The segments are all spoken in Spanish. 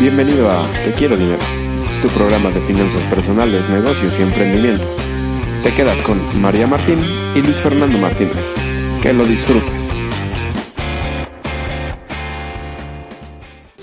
Bienvenido a Te Quiero Dinero, tu programa de finanzas personales, negocios y emprendimiento. Te quedas con María Martín y Luis Fernando Martínez. Que lo disfrutes.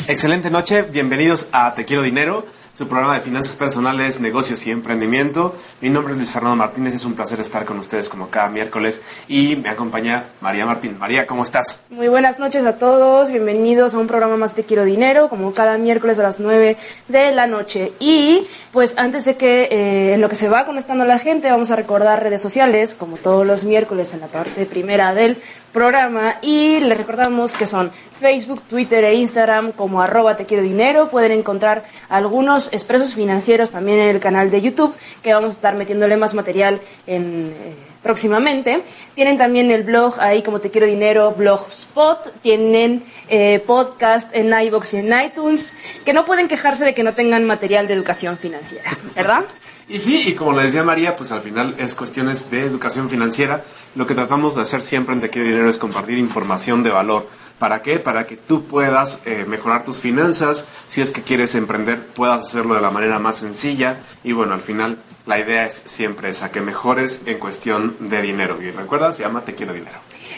Excelente noche, bienvenidos a Te Quiero Dinero su programa de finanzas personales, negocios y emprendimiento. Mi nombre es Luis Fernando Martínez, es un placer estar con ustedes como cada miércoles y me acompaña María Martín. María, ¿cómo estás? Muy buenas noches a todos, bienvenidos a un programa más Te Quiero Dinero, como cada miércoles a las 9 de la noche. Y pues antes de que eh, en lo que se va conectando la gente, vamos a recordar redes sociales, como todos los miércoles en la parte primera del programa, y les recordamos que son Facebook, Twitter e Instagram como arroba te quiero dinero. Pueden encontrar algunos expresos financieros también en el canal de YouTube, que vamos a estar metiéndole más material en, eh, próximamente. Tienen también el blog ahí como te quiero dinero, blogspot. Tienen eh, podcast en iBox y en iTunes, que no pueden quejarse de que no tengan material de educación financiera, ¿verdad? Y sí, y como le decía María, pues al final es cuestiones de educación financiera. Lo que tratamos de hacer siempre en Te Quiero Dinero es compartir información de valor ¿Para qué? Para que tú puedas eh, mejorar tus finanzas. Si es que quieres emprender, puedas hacerlo de la manera más sencilla. Y bueno, al final la idea es siempre esa, que mejores en cuestión de dinero. Y recuerda, se llama Te Quiero Dinero.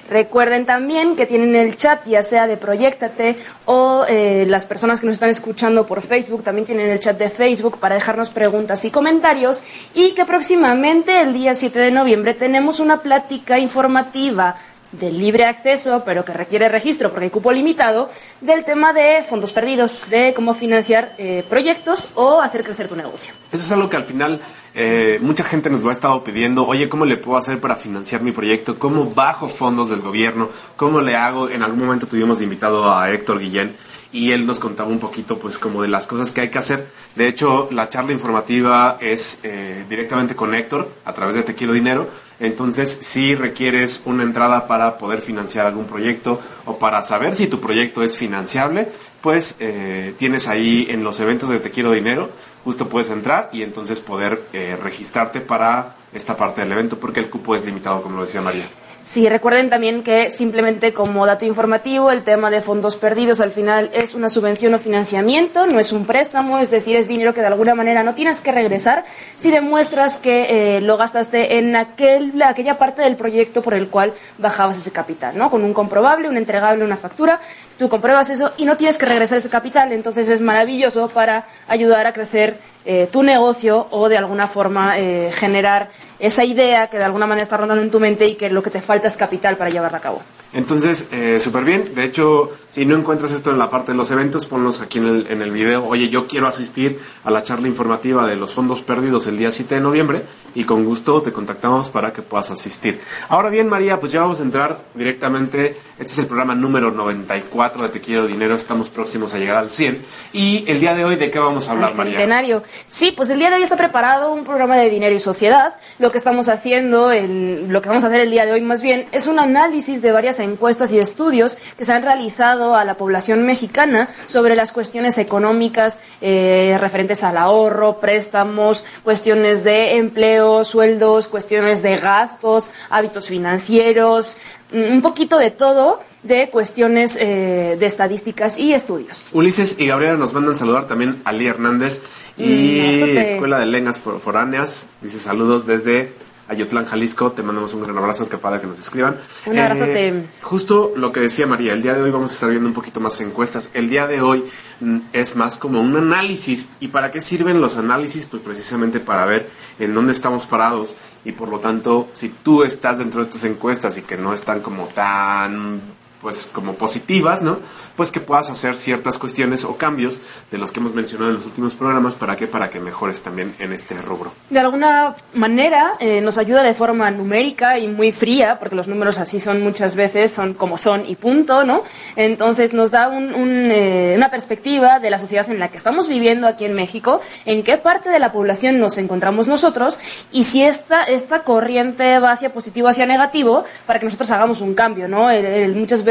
Recuerden también que tienen el chat, ya sea de Proyectate o eh, las personas que nos están escuchando por Facebook, también tienen el chat de Facebook para dejarnos preguntas y comentarios. Y que próximamente, el día 7 de noviembre, tenemos una plática informativa de libre acceso, pero que requiere registro porque hay cupo limitado, del tema de fondos perdidos, de cómo financiar eh, proyectos o hacer crecer tu negocio. Eso es algo que al final eh, mucha gente nos lo ha estado pidiendo, oye, ¿cómo le puedo hacer para financiar mi proyecto? ¿Cómo bajo fondos del gobierno? ¿Cómo le hago? En algún momento tuvimos invitado a Héctor Guillén y él nos contaba un poquito pues como de las cosas que hay que hacer. De hecho, la charla informativa es eh, directamente con Héctor a través de Te Quiero Dinero. Entonces, si requieres una entrada para poder financiar algún proyecto o para saber si tu proyecto es financiable, pues eh, tienes ahí en los eventos de Te Quiero Dinero, justo puedes entrar y entonces poder eh, registrarte para esta parte del evento porque el cupo es limitado, como lo decía María. Sí, recuerden también que simplemente como dato informativo, el tema de fondos perdidos al final es una subvención o financiamiento, no es un préstamo, es decir, es dinero que de alguna manera no tienes que regresar si demuestras que eh, lo gastaste en aquel, aquella parte del proyecto por el cual bajabas ese capital, ¿no? Con un comprobable, un entregable, una factura, tú compruebas eso y no tienes que regresar ese capital, entonces es maravilloso para ayudar a crecer eh, tu negocio o de alguna forma eh, generar esa idea que de alguna manera está rondando en tu mente y que lo que te falta es capital para llevarla a cabo. Entonces, eh, súper bien. De hecho, si no encuentras esto en la parte de los eventos, ponlos aquí en el, en el video. Oye, yo quiero asistir a la charla informativa de los fondos perdidos el día 7 de noviembre y con gusto te contactamos para que puedas asistir. Ahora bien, María, pues ya vamos a entrar directamente. Este es el programa número 94 de Te Quiero Dinero. Estamos próximos a llegar al 100. Y el día de hoy, ¿de qué vamos a hablar, María? Centenario. Sí, pues el día de hoy está preparado un programa de dinero y sociedad. Lo que estamos haciendo, en, lo que vamos a hacer el día de hoy más bien, es un análisis de varias encuestas y estudios que se han realizado a la población mexicana sobre las cuestiones económicas eh, referentes al ahorro, préstamos, cuestiones de empleo, sueldos, cuestiones de gastos, hábitos financieros, mm, un poquito de todo de cuestiones eh, de estadísticas y estudios. Ulises y Gabriela nos mandan saludar también a Lee Hernández y mm, Escuela de Lengas Foráneas. Dice saludos desde Ayotlán, Jalisco. Te mandamos un gran abrazo, qué padre que nos escriban. Un abrazote. Eh, justo lo que decía María, el día de hoy vamos a estar viendo un poquito más encuestas. El día de hoy mm, es más como un análisis. ¿Y para qué sirven los análisis? Pues precisamente para ver en dónde estamos parados y por lo tanto, si tú estás dentro de estas encuestas y que no están como tan pues como positivas, ¿no? Pues que puedas hacer ciertas cuestiones o cambios de los que hemos mencionado en los últimos programas, ¿para qué? Para que mejores también en este rubro. De alguna manera eh, nos ayuda de forma numérica y muy fría, porque los números así son muchas veces, son como son y punto, ¿no? Entonces nos da un, un, eh, una perspectiva de la sociedad en la que estamos viviendo aquí en México, en qué parte de la población nos encontramos nosotros y si esta, esta corriente va hacia positivo hacia negativo para que nosotros hagamos un cambio, ¿no? El, el, muchas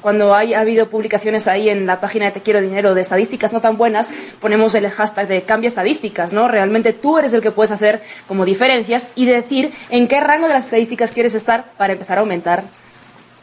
cuando hay, ha habido publicaciones ahí en la página de Te Quiero Dinero de estadísticas no tan buenas, ponemos el hashtag de cambia estadísticas, ¿no? Realmente tú eres el que puedes hacer como diferencias y decir en qué rango de las estadísticas quieres estar para empezar a aumentar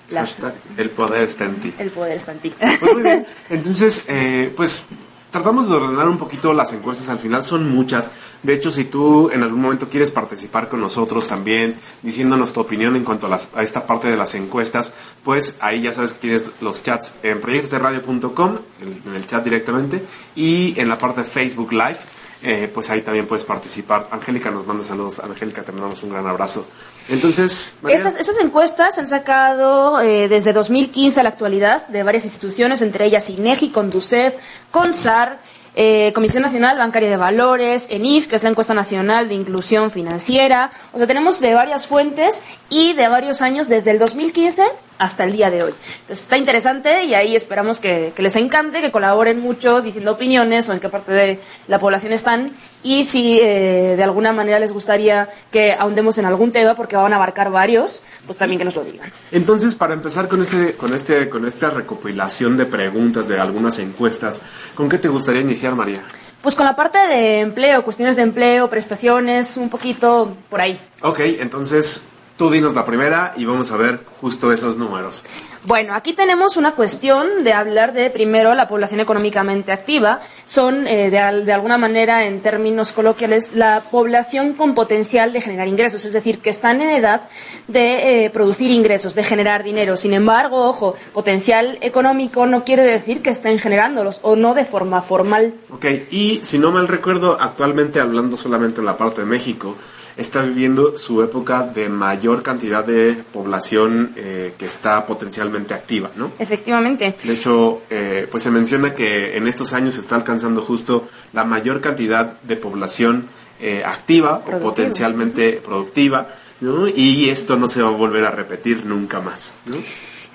las... Hashtag, el poder está en ti. El poder está en ti. Pues muy bien. Entonces, eh, pues tratamos de ordenar un poquito las encuestas. Al final son muchas. De hecho, si tú en algún momento quieres participar con nosotros también, diciéndonos tu opinión en cuanto a, las, a esta parte de las encuestas, pues ahí ya sabes que tienes los chats en proyecteradio.com, en el chat directamente, y en la parte de Facebook Live. Eh, pues ahí también puedes participar. Angélica nos manda saludos. Angélica, te mandamos un gran abrazo. Entonces, estas encuestas se han sacado eh, desde 2015 a la actualidad de varias instituciones, entre ellas INEGI, Conducef, CONSAR, eh, Comisión Nacional Bancaria de Valores, ENIF, que es la encuesta nacional de inclusión financiera. O sea, tenemos de varias fuentes y de varios años, desde el 2015 hasta el día de hoy. Entonces está interesante y ahí esperamos que, que les encante, que colaboren mucho diciendo opiniones o en qué parte de la población están y si eh, de alguna manera les gustaría que ahondemos en algún tema, porque van a abarcar varios, pues también que nos lo digan. Entonces, para empezar con este, con este, con esta recopilación de preguntas de algunas encuestas, ¿con qué te gustaría iniciar, María? Pues con la parte de empleo, cuestiones de empleo, prestaciones, un poquito por ahí. Ok, entonces tú dinos la primera y vamos a ver justo esos números. Bueno, aquí tenemos una cuestión de hablar de, primero, la población económicamente activa. Son, eh, de, de alguna manera, en términos coloquiales, la población con potencial de generar ingresos, es decir, que están en edad de eh, producir ingresos, de generar dinero. Sin embargo, ojo, potencial económico no quiere decir que estén generándolos, o no de forma formal. Ok, y si no mal recuerdo, actualmente hablando solamente en la parte de México, está viviendo su época de mayor cantidad de población eh, que está potencialmente activa, ¿no? Efectivamente. De hecho, eh, pues se menciona que en estos años se está alcanzando justo la mayor cantidad de población eh, activa o potencialmente productiva, ¿no? Y esto no se va a volver a repetir nunca más, ¿no?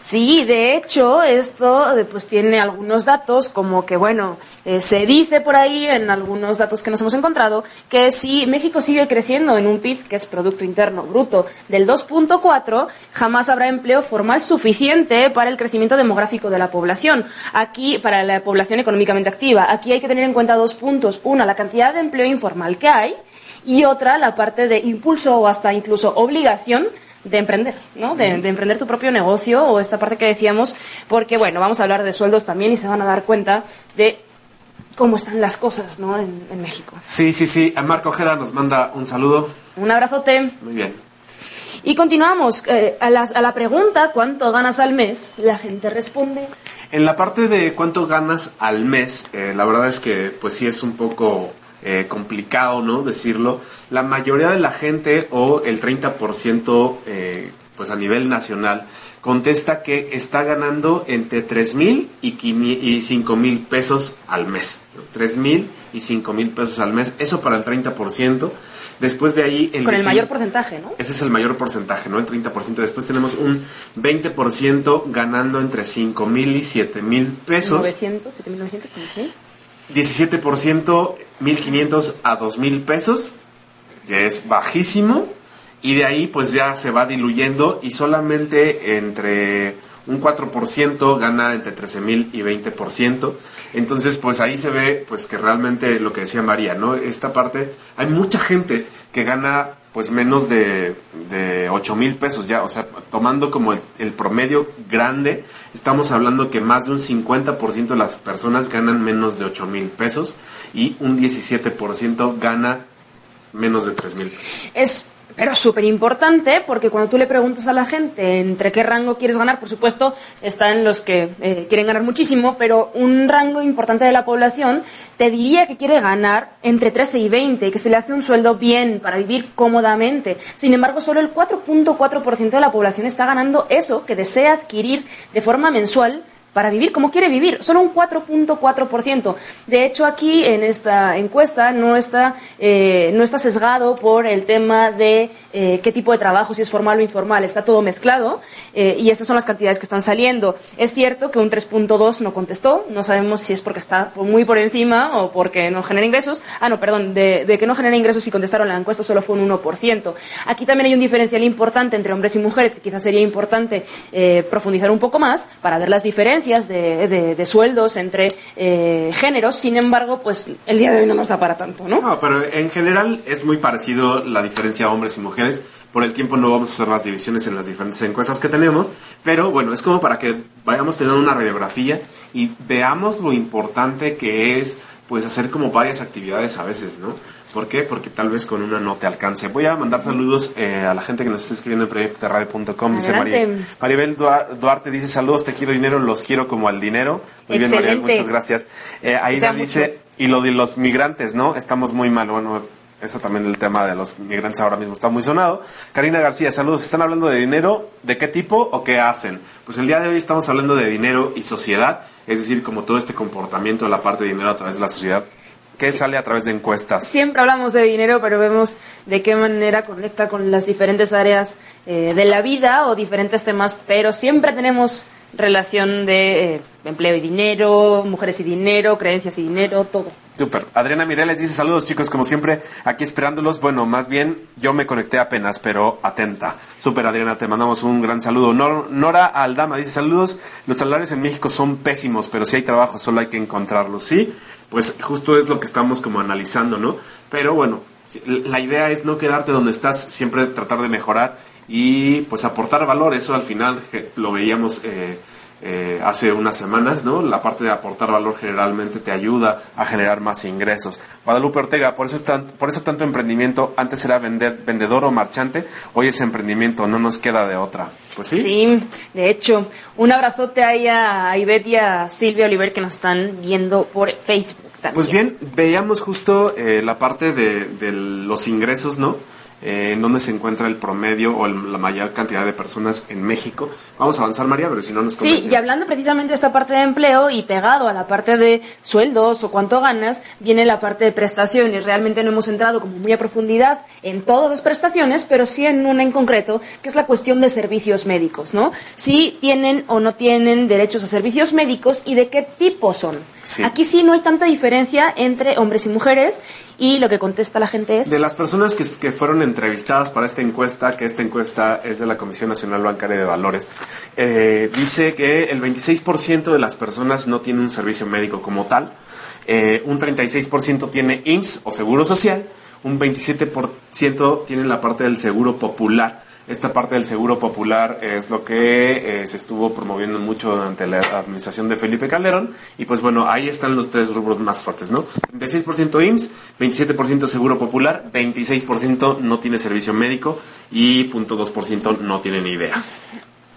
Sí, de hecho, esto eh, pues tiene algunos datos, como que, bueno, eh, se dice por ahí en algunos datos que nos hemos encontrado, que si México sigue creciendo en un PIB, que es Producto Interno Bruto, del 2.4, jamás habrá empleo formal suficiente para el crecimiento demográfico de la población. Aquí, para la población económicamente activa, aquí hay que tener en cuenta dos puntos. Una, la cantidad de empleo informal que hay, y otra, la parte de impulso o hasta incluso obligación de emprender, ¿no? De, de emprender tu propio negocio o esta parte que decíamos, porque bueno, vamos a hablar de sueldos también y se van a dar cuenta de cómo están las cosas, ¿no? En, en México. Sí, sí, sí. A Marco Ojeda nos manda un saludo. Un abrazote. Muy bien. Y continuamos. eh, a, las- a la pregunta, ¿cuánto ganas al mes? La gente responde. En la parte de cuánto ganas al mes, eh, la verdad es que pues sí es un poco eh, complicado, ¿no? Decirlo. La mayoría de la gente o el 30% eh, pues a nivel nacional contesta que está ganando entre 3 mil y, 5 mil pesos al mes. 3 mil y 5 mil pesos al mes. Eso para el 30%. Después de ahí... Con el 19 mayor porcentaje, ¿no? ese es el mayor porcentaje, ¿no? El 30%. Después tenemos un 20% ganando entre 5 mil y 7 mil pesos. 900, 7900, ¿sí? 17% 1.500 a 2.000 pesos, que es bajísimo. Y de ahí pues ya se va diluyendo y solamente entre un 4% gana entre 13.000 y 20%. Entonces pues ahí se ve pues que realmente lo que decía María, ¿no? Esta parte, hay mucha gente que gana pues menos de, de 8 mil pesos ya, o sea, tomando como el, el promedio grande, estamos hablando que más de un 50% de las personas ganan menos de 8 mil pesos y un 17% gana menos de 3 mil pesos. Es pero súper importante porque cuando tú le preguntas a la gente entre qué rango quieres ganar, por supuesto, están los que eh, quieren ganar muchísimo, pero un rango importante de la población te diría que quiere ganar entre 13 y 20, que se le hace un sueldo bien para vivir cómodamente. Sin embargo, solo el 4.4% de la población está ganando eso que desea adquirir de forma mensual para vivir como quiere vivir, solo un 4.4%. De hecho, aquí en esta encuesta no está, eh, no está sesgado por el tema de eh, qué tipo de trabajo, si es formal o informal, está todo mezclado eh, y estas son las cantidades que están saliendo. Es cierto que un 3.2 no contestó, no sabemos si es porque está muy por encima o porque no genera ingresos. Ah, no, perdón, de, que no genera ingresos y contestaron la encuesta solo fue un 1%. Aquí también hay un diferencial importante entre hombres y mujeres que quizás sería importante profundizar un poco más para ver las diferencias de, sueldos entre eh, géneros, sin embargo, pues el día de hoy no nos da para tanto, ¿no? No, pero en general es muy parecido la diferencia hombres y mujeres. Por el tiempo no vamos a hacer las divisiones en las diferentes encuestas que tenemos, pero bueno, es como para que vayamos teniendo una radiografía y veamos lo importante que es pues hacer como varias actividades a veces, ¿no? ¿Por qué? Porque tal vez con una no te alcance. Voy a mandar saludos eh, a la gente que nos está escribiendo en proyectosderadio.com. Dice María, Maribel Duarte, dice saludos, te quiero dinero, los quiero como al dinero. Muy bien, Maribel, muchas gracias. Eh, Aida dice, y lo de los migrantes, ¿no? Estamos muy mal. Bueno, eso también el tema de los migrantes ahora mismo está muy sonado. Karina García, saludos. ¿Están hablando de dinero? ¿De qué tipo o qué hacen? Pues el día de hoy estamos hablando de dinero y sociedad, es decir, como todo este comportamiento de la parte de dinero a través de la sociedad ¿Qué sale a través de encuestas? Siempre hablamos de dinero, pero vemos de qué manera conecta con las diferentes áreas eh, de la vida o diferentes temas, pero siempre tenemos relación de eh, empleo y dinero, mujeres y dinero, creencias y dinero, todo. Súper. Adriana Mireles dice saludos chicos, como siempre, aquí esperándolos. Bueno, más bien yo me conecté apenas, pero atenta. Súper Adriana, te mandamos un gran saludo. Nora Aldama dice saludos, los salarios en México son pésimos, pero si hay trabajo solo hay que encontrarlos. Sí, pues justo es lo que estamos como analizando, ¿no? Pero bueno, la idea es no quedarte donde estás, siempre tratar de mejorar y pues aportar valor. Eso al final lo veíamos eh, eh, hace unas semanas, ¿no? La parte de aportar valor generalmente te ayuda a generar más ingresos. Guadalupe Ortega, por eso, es por eso tanto emprendimiento, antes era vender, vendedor o marchante, hoy es emprendimiento, no nos queda de otra. Pues sí. Sí, de hecho, un abrazote ahí a Ivette y a Silvia Oliver que nos están viendo por Facebook. También. Pues bien, veíamos justo eh, la parte de, de los ingresos, ¿no? Eh, en dónde se encuentra el promedio o la mayor cantidad de personas en México. Vamos a avanzar, María, pero si no nos Sí, y hablando precisamente de esta parte de empleo y pegado a la parte de sueldos o cuánto ganas, viene la parte de prestaciones. Realmente no hemos entrado como muy a profundidad en todas las prestaciones, pero sí en una en concreto, que es la cuestión de servicios médicos, ¿no? Si tienen o no tienen derechos a servicios médicos y de qué tipo son. Aquí sí no hay tanta diferencia entre hombres y mujeres y lo que contesta la gente es... De las personas que, que fueron entrevistadas para esta encuesta, que esta encuesta es de la Comisión Nacional Bancaria de Valores, eh, dice que el 26% de las personas no tiene un servicio médico como tal, eh, un 36% tiene IMSS o Seguro Social, un 27% tiene la parte del Seguro Popular esta parte del seguro popular es lo que eh, se estuvo promoviendo mucho durante la administración de Felipe Calderón. Y pues bueno, ahí están los tres rubros más fuertes, ¿no? 36% IMSS, 27% seguro popular, 26% no tiene servicio médico y 0.2% no tiene ni idea.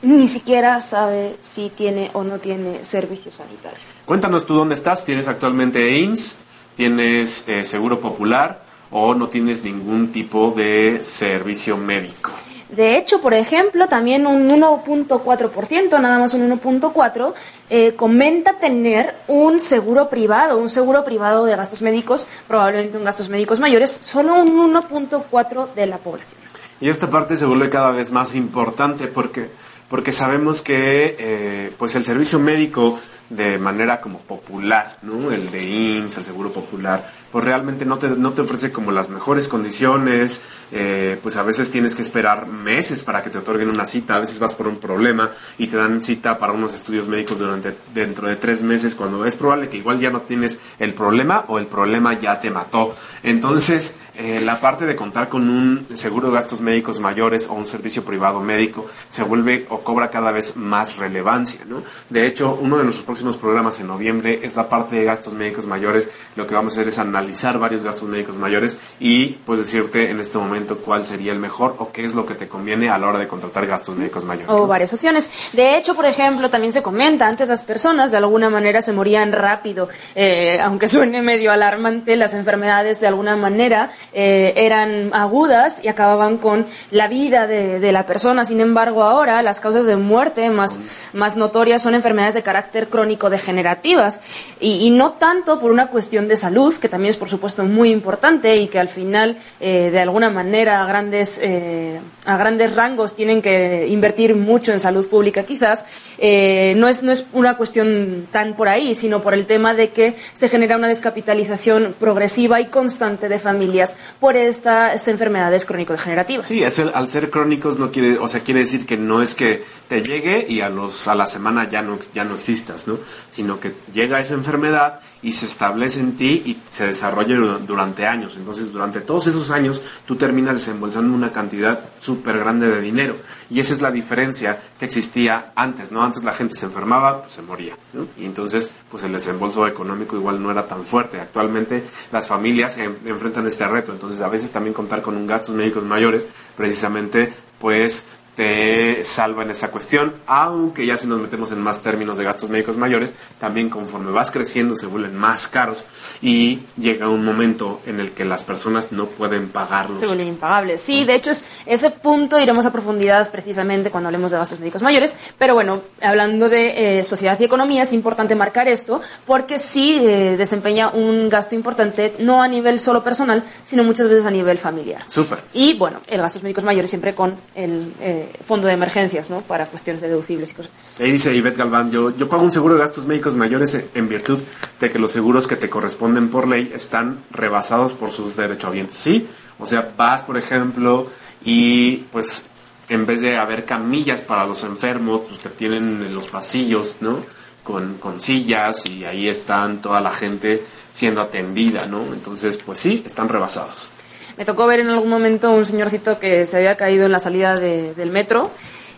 Ni siquiera sabe si tiene o no tiene servicio sanitario. Cuéntanos tú dónde estás. ¿Tienes actualmente IMSS? ¿Tienes eh, seguro popular? ¿O no tienes ningún tipo de servicio médico? De hecho, por ejemplo, también un 1.4%, nada más un 1.4%, eh, comenta tener un seguro privado, un seguro privado de gastos médicos, probablemente un gastos médicos mayores, solo un 1.4% de la población. Y esta parte se vuelve cada vez más importante porque, porque sabemos que eh, pues el servicio médico de manera como popular, ¿no? El de IMSS, el seguro popular, pues realmente no te, no te ofrece como las mejores condiciones, eh, pues a veces tienes que esperar meses para que te otorguen una cita, a veces vas por un problema y te dan cita para unos estudios médicos durante dentro de tres meses cuando es probable que igual ya no tienes el problema o el problema ya te mató. Entonces, eh, la parte de contar con un seguro de gastos médicos mayores o un servicio privado médico se vuelve o cobra cada vez más relevancia, ¿no? De hecho, uno de nuestros próximos programas en noviembre es la parte de gastos médicos mayores. Lo que vamos a hacer es analizar varios gastos médicos mayores y pues decirte en este momento cuál sería el mejor o qué es lo que te conviene a la hora de contratar gastos médicos mayores. O varias opciones. De hecho, por ejemplo, también se comenta, antes las personas de alguna manera se morían rápido. Eh, aunque suene medio alarmante, las enfermedades de alguna manera eh, eran agudas y acababan con la vida de, de, la persona. Sin embargo, ahora las causas de muerte más, más notorias son enfermedades de carácter crónico degenerativas. Y, y, no tanto por una cuestión de salud, que también es por supuesto muy importante y que al final eh, de alguna manera a grandes, eh, a grandes rangos tienen que invertir mucho en salud pública quizás, no, es, no es una cuestión tan por ahí, sino por el tema de que se genera una descapitalización progresiva y constante de familias por estas enfermedades crónico-degenerativas. Sí, es al ser crónicos no quiere, o sea, quiere decir que no es que te llegue y a los a la semana ya no ya no existas, ¿no? Sino que llega esa enfermedad y se establece en ti y se desarrolla durante años. Entonces, durante todos esos años tú terminas desembolsando una cantidad súper grande de dinero. Y esa es la diferencia que existía antes, ¿no? Antes la gente se enfermaba, pues se moría, ¿no? Y entonces, pues el desembolso económico igual no era tan fuerte. Actualmente las familias se enfrentan este reto. Entonces, a veces también contar con un gastos médicos mayores, precisamente, pues te salva en esa cuestión, aunque ya si nos metemos en más términos de gastos médicos mayores, también conforme vas creciendo se vuelven más caros y llega un momento en el que las personas no pueden pagarlos. Se vuelven impagables. Sí, de hecho es ese punto iremos a profundidad precisamente cuando hablemos de gastos médicos mayores, pero bueno, hablando de eh, sociedad y economía es importante marcar esto porque sí eh, desempeña un gasto importante no a nivel solo personal, sino muchas veces a nivel familiar. Súper. Y bueno, el gastos médicos mayores siempre con el eh, fondo de emergencias, ¿no? Para cuestiones de deducibles y cosas. Ahí dice Ivette Galván, yo, yo pago un seguro de gastos médicos mayores en virtud de que los seguros que te corresponden por ley están rebasados por sus derechohabientes. Sí, o sea, vas, por ejemplo, y pues en vez de haber camillas para los enfermos, pues te tienen en los pasillos, ¿no? Con, con sillas y ahí están toda la gente siendo atendida, ¿no? Entonces, pues sí, están rebasados. Me tocó ver en algún momento un señorcito que se había caído en la salida de, del metro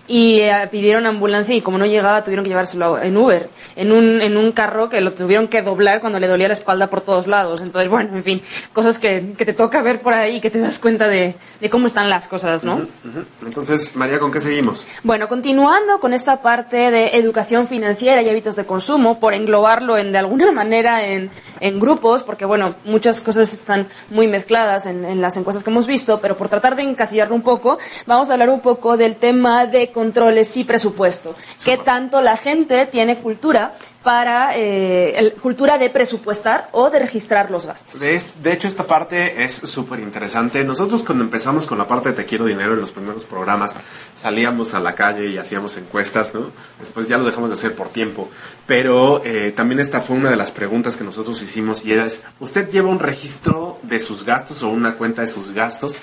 y eh, pidieron ambulancia y como no llegaba tuvieron que llevárselo en Uber, en un, en un carro que lo tuvieron que doblar cuando le dolía la espalda por todos lados. Entonces, bueno, en fin, cosas que, que te toca ver por ahí y que te das cuenta de, de cómo están las cosas, ¿no? Uh -huh, uh -huh. Entonces, María, ¿con qué seguimos? Bueno, continuando con esta parte de educación financiera y hábitos de consumo, por englobarlo en, de alguna manera en, en grupos, porque bueno, muchas cosas están muy mezcladas en, en las encuestas que hemos visto, pero por tratar de encasillarlo un poco, vamos a hablar un poco del tema de controles y presupuesto. ¿Qué tanto la gente tiene cultura para eh, el, cultura de presupuestar o de registrar los gastos? De, de hecho, esta parte es súper interesante. Nosotros cuando empezamos con la parte de Te Quiero Dinero en los primeros programas, salíamos a la calle y hacíamos encuestas, ¿no? Después ya lo dejamos de hacer por tiempo. Pero eh, también esta fue una de las preguntas que nosotros hicimos y era, ¿usted lleva un registro de sus gastos o una cuenta de sus gastos?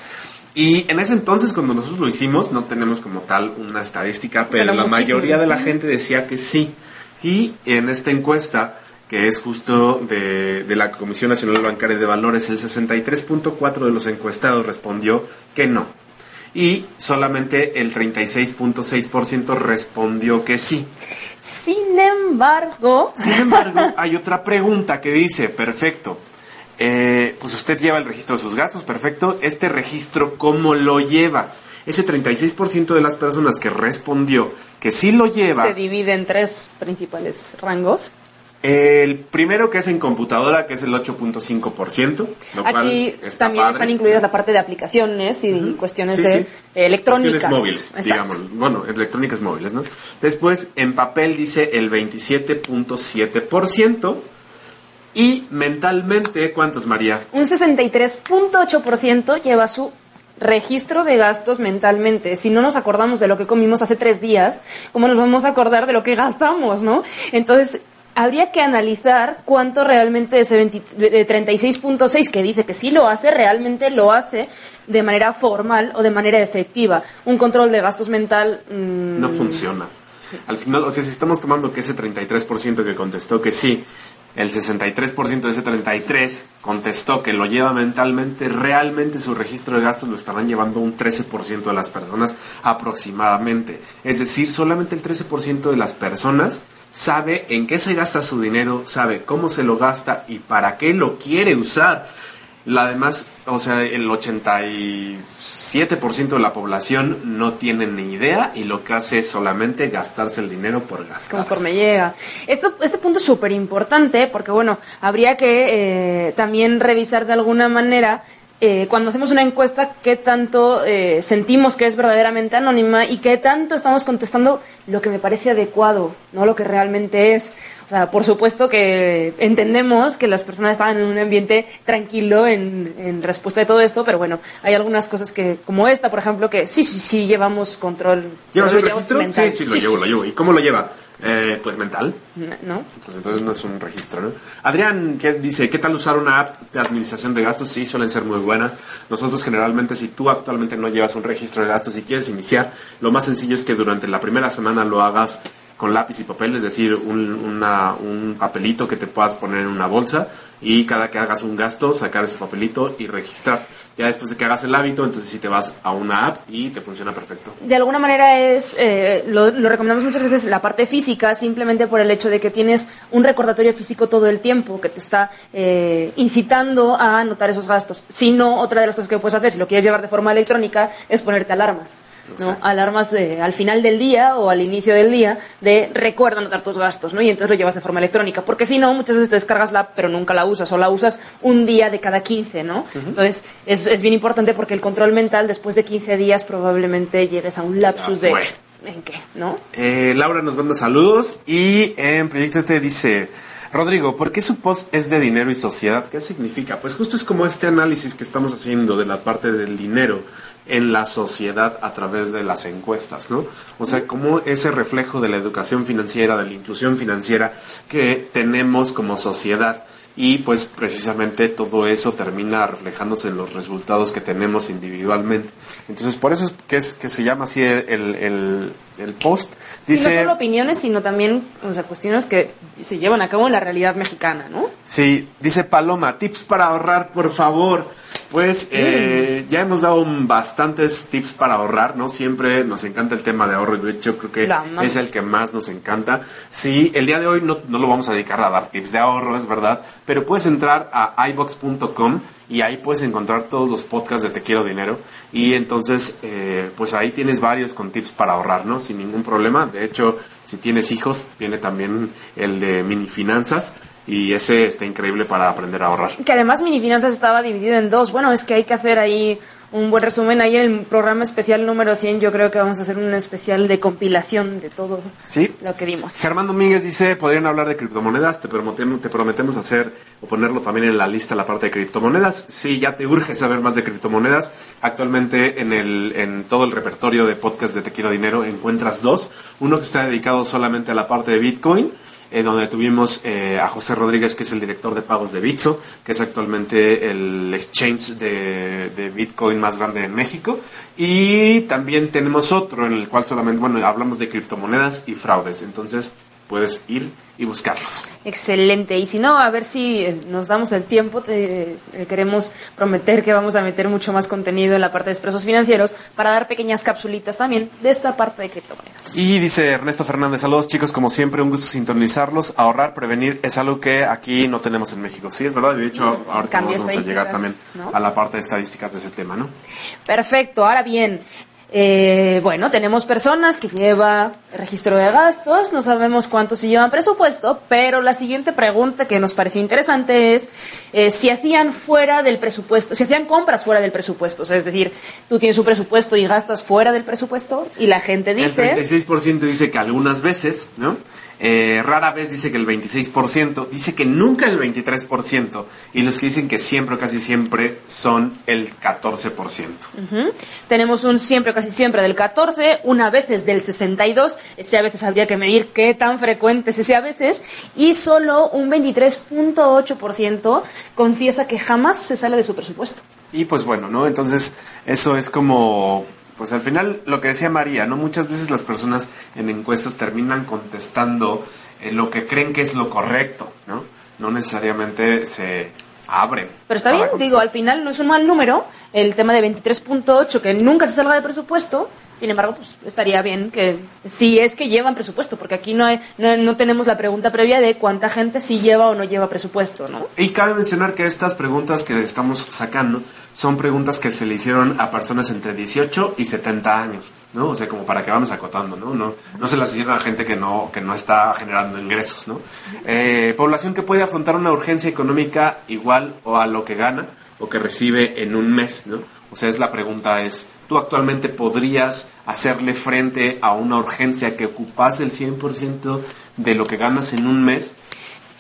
Y en ese entonces, cuando nosotros lo hicimos, no tenemos como tal una estadística, pero, pero la muchísimo. mayoría de la gente decía que sí. Y en esta encuesta, que es justo de, de la Comisión Nacional Bancaria de Valores, el 63.4 de los encuestados respondió que no. Y solamente el 36.6% respondió que sí. Sin embargo... Sin embargo, hay otra pregunta que dice, perfecto, eh, usted lleva el registro de sus gastos, perfecto. Este registro, ¿cómo lo lleva? Ese 36% de las personas que respondió que sí lo lleva. Se divide en tres principales rangos. El primero que es en computadora, que es el 8.5%. Aquí está también padre. están incluidas la parte de aplicaciones y uh -huh. cuestiones sí, de sí. electrónicas. Cuestiones móviles, Exacto. digamos. Bueno, electrónicas móviles, ¿no? Después, en papel dice el 27.7%. Y mentalmente, ¿cuántos, María? Un 63.8% lleva su registro de gastos mentalmente. Si no nos acordamos de lo que comimos hace tres días, ¿cómo nos vamos a acordar de lo que gastamos, no? Entonces, habría que analizar cuánto realmente ese 36.6 que dice que sí lo hace, realmente lo hace de manera formal o de manera efectiva. Un control de gastos mental... Mmm... No funciona. Al final, o sea, si estamos tomando que ese 33% que contestó que sí, el 63% de ese 33 contestó que lo lleva mentalmente, realmente su registro de gastos lo estarán llevando un 13% de las personas aproximadamente. Es decir, solamente el 13% de las personas sabe en qué se gasta su dinero, sabe cómo se lo gasta y para qué lo quiere usar. La además, o sea, el 87% de la población no tiene ni idea y lo que hace es solamente gastarse el dinero por gastar. Conforme llega. Esto, este punto es súper importante porque, bueno, habría que eh, también revisar de alguna manera eh, cuando hacemos una encuesta, qué tanto eh, sentimos que es verdaderamente anónima y qué tanto estamos contestando lo que me parece adecuado, no lo que realmente es. O sea, por supuesto que entendemos que las personas estaban en un ambiente tranquilo en, en respuesta de todo esto, pero bueno, hay algunas cosas que, como esta, por ejemplo, que sí, sí, sí, llevamos control. ¿Llevas el registro? mental. Sí, sí, lo llevo, lo llevo. ¿Y cómo lo lleva? Eh, pues mental. ¿No? Pues entonces no es un registro, ¿no? Adrián ¿qué dice, ¿qué tal usar una app de administración de gastos? Sí, suelen ser muy buenas. Nosotros generalmente, si tú actualmente no llevas un registro de gastos y quieres iniciar, lo más sencillo es que durante la primera semana lo hagas con lápiz y papel, es decir, un, una- un papelito que te puedas poner en una bolsa y cada que hagas un gasto, sacar ese papelito y registrar. Ya después de que hagas el hábito, entonces sí te vas a una app y te funciona perfecto. de alguna manera es, eh, lo, lo recomendamos muchas veces, la parte física, simplemente por el hecho de que tienes un recordatorio físico todo el tiempo que te está eh, incitando a anotar esos gastos. Si no, otra de las cosas que puedes hacer, si lo quieres llevar de forma electrónica, es ponerte alarmas. Alarmas de- al final del día o al inicio del día de recuerda anotar tus gastos, ¿no? Y entonces lo llevas de forma electrónica. Porque si no, muchas veces te descargas la app, pero nunca la usas, o la usas un día de cada 15, ¿no? Entonces es, es bien importante porque el control mental, después de 15 días, probablemente llegues a un lapsus de. ¿En qué? ¿No? Eh, Laura nos manda saludos y en Proyecto T dice, Rodrigo, ¿por qué su post es de dinero y sociedad? ¿Qué significa? Pues justo es como este análisis que estamos haciendo de la parte del dinero en la sociedad a través de las encuestas, ¿no? O sea, como ese reflejo de la educación financiera, de la inclusión financiera que tenemos como sociedad. Y pues precisamente todo eso termina reflejándose en los resultados que tenemos individualmente. Entonces, por eso es que, es, que se llama así el, el, el post. Y no Dice, solo opiniones, sino también o sea, cuestiones que se llevan a cabo en la realidad mexicana, ¿no? Sí, dice Paloma, tips para ahorrar, por favor. Pues eh, ya hemos dado bastantes tips para ahorrar, ¿no? Siempre nos encanta el tema de ahorro, de hecho creo que es el que más nos encanta. Sí, el día de hoy no, no lo vamos a dedicar a dar tips de ahorro, es verdad, pero puedes entrar a ibox.com y ahí puedes encontrar todos los podcasts de Te Quiero Dinero y entonces eh, pues ahí tienes varios con tips para ahorrar, ¿no? Sin ningún problema. De hecho, si tienes hijos, viene también el de mini finanzas y ese está increíble para aprender a ahorrar. Que además Mini Finanzas estaba dividido en dos. Bueno, es que hay que hacer ahí un buen resumen. Ahí en el programa especial número 100 yo creo que vamos a hacer un especial de compilación de todo Sí. lo que dimos. Germán Domínguez dice, podrían hablar de criptomonedas, te prometemos, te prometemos hacer o ponerlo también en la lista la parte de criptomonedas. Sí, ya te urge saber más de criptomonedas. Actualmente en, el, en todo el repertorio de podcast de Te Quiero Dinero encuentras dos. Uno que está dedicado solamente a la parte de Bitcoin, eh, donde tuvimos eh, a José Rodríguez, que es el director de pagos de Bitso, que es actualmente el exchange de, de Bitcoin más grande en México. Y también tenemos otro en el cual solamente, bueno, hablamos de criptomonedas y fraudes. Entonces puedes ir y buscarlos. Excelente. Y si no, a ver si eh, nos damos el tiempo. Te, eh, queremos prometer que vamos a meter mucho más contenido en la parte de expresos financieros para dar pequeñas capsulitas también de esta parte de criptomonedas. Y dice Ernesto Fernández, saludos chicos, como siempre, un gusto sintonizarlos. Ahorrar, prevenir es algo que aquí no tenemos en México. Sí, es verdad, de hecho, ahorita Cambio vamos a llegar también ¿no? a la parte de estadísticas de ese tema, ¿no? Perfecto. Ahora bien, eh, bueno, tenemos personas que lleva registro de gastos, no sabemos cuántos se llevan presupuesto, pero la siguiente pregunta que nos pareció interesante es eh, si hacían fuera del presupuesto, si hacían compras fuera del presupuesto, o sea, es decir, tú tienes un presupuesto y gastas fuera del presupuesto y la gente dice... El 36% dice que algunas veces, ¿no? Eh, rara vez dice que el 26%, dice que nunca el 23%, y los que dicen que siempre o casi siempre son el 14%. Ujú. Tenemos un siempre, casi siempre del 14, una veces del 62, ese a veces habría que medir qué tan frecuente es ese a veces, y solo un 23.8% confiesa que jamás se sale de su presupuesto. Y pues bueno, ¿no? Entonces, eso es como, pues al final lo que decía María, ¿no? Muchas veces las personas en encuestas terminan contestando eh, lo que creen que es lo correcto, ¿no? No necesariamente se abren. Pero está bien, digo, al final no es un mal número, el tema de 23.8 que nunca se salga de presupuesto, Sin embargo, pues estaría bien que si es que llevan presupuesto, porque aquí no, hay, no, no tenemos la pregunta previa de cuánta gente sí lleva o no lleva presupuesto, ¿no? Y cabe mencionar que estas preguntas que estamos sacando son preguntas que se le hicieron a personas entre 18 y 70 años, ¿no? O sea, como para que vamos acotando, ¿no? No, no se las hicieron a gente que no, que no está generando ingresos, ¿no? Eh, población que puede afrontar una urgencia económica igual o a lo que gana o que recibe en un mes, ¿no? O sea, es la pregunta es, ¿tú actualmente podrías hacerle frente a una urgencia que ocupase el 100% de lo que ganas en un mes?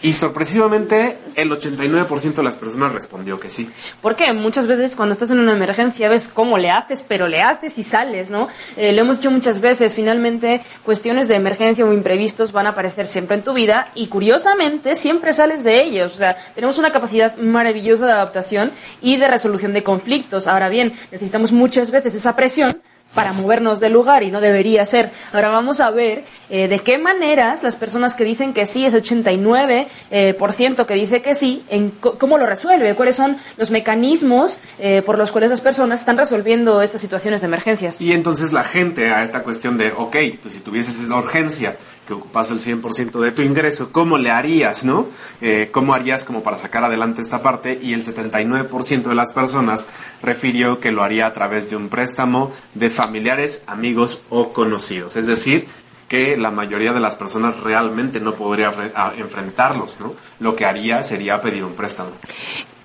Y sorpresivamente, el 89% de las personas respondió que sí. Porque muchas veces cuando estás en una emergencia ves cómo le haces, pero le haces y sales, ¿no? Eh, lo hemos dicho muchas veces, finalmente cuestiones de emergencia o imprevistos van a aparecer siempre en tu vida y curiosamente siempre sales de ellos. O sea, tenemos una capacidad maravillosa de adaptación y de resolución de conflictos. Ahora bien, necesitamos muchas veces esa presión para movernos del lugar y no debería ser. Ahora vamos a ver eh, de qué maneras las personas que dicen que sí, ese 89% eh, por ciento que dice que sí, en cómo lo resuelve, cuáles son los mecanismos eh, por los cuales las personas están resolviendo estas situaciones de emergencias. Y entonces la gente a esta cuestión de, ok, pues si tuvieses esa urgencia que ocupas el 100% de tu ingreso, ¿cómo le harías, no? Eh, ¿Cómo harías como para sacar adelante esta parte? Y el 79% de las personas refirió que lo haría a través de un préstamo de familiares, amigos o conocidos. Es decir, que la mayoría de las personas realmente no podría enfrentarlos, ¿no? Lo que haría sería pedir un préstamo.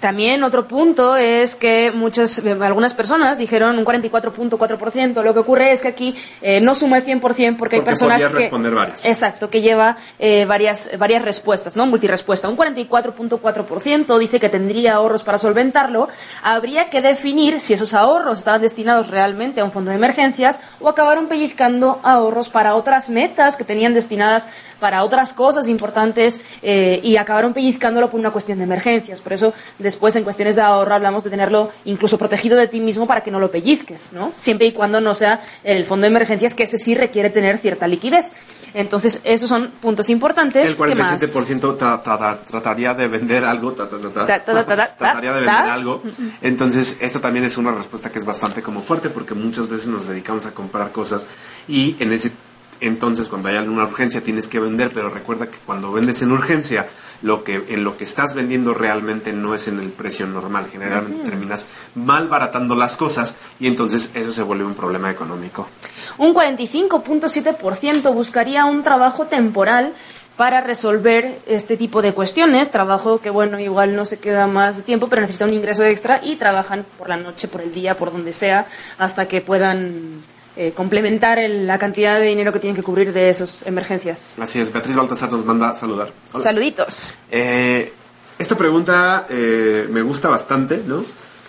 También otro punto es que muchas, eh, algunas personas dijeron un 44.4%. Lo que ocurre es que aquí eh, no suma el 100% porque, hay personas que... responder varias. Exacto, que lleva eh, varias, varias respuestas, ¿no? Multirespuesta. Un 44.4% dice que tendría ahorros para solventarlo. Habría que definir si esos ahorros estaban destinados realmente a un fondo de emergencias o acabaron pellizcando ahorros para otras metas que tenían destinadas para otras cosas importantes y acabaron pellizcándolo por una cuestión de emergencias. Por eso, Después, en cuestiones de ahorro, hablamos de tenerlo incluso protegido de ti mismo para que no lo pellizques, ¿no? Siempre y cuando no sea el fondo de emergencias, que ese sí requiere tener cierta liquidez. Entonces, esos son puntos importantes. El 47% trataría de vender algo. Trataría de vender algo. Entonces, esta también es una respuesta que es bastante como fuerte porque muchas veces nos dedicamos a comprar cosas y en ese entonces cuando hay alguna urgencia tienes que vender, pero recuerda que cuando vendes en urgencia lo que en lo que estás vendiendo realmente no es en el precio normal. Generalmente terminas mal baratando las cosas y entonces eso se vuelve un problema económico. Un 45.7% buscaría un trabajo temporal para resolver este tipo de cuestiones. Trabajo que, bueno, igual no se queda más tiempo, pero necesita un ingreso extra y trabajan por la noche, por el día, por donde sea, hasta que puedan eh, complementar la cantidad de dinero que tienen que cubrir de esas emergencias. Así es, Beatriz Baltasar nos manda a saludar. Saluditos. Eh, esta pregunta eh, me gusta bastante, ¿no?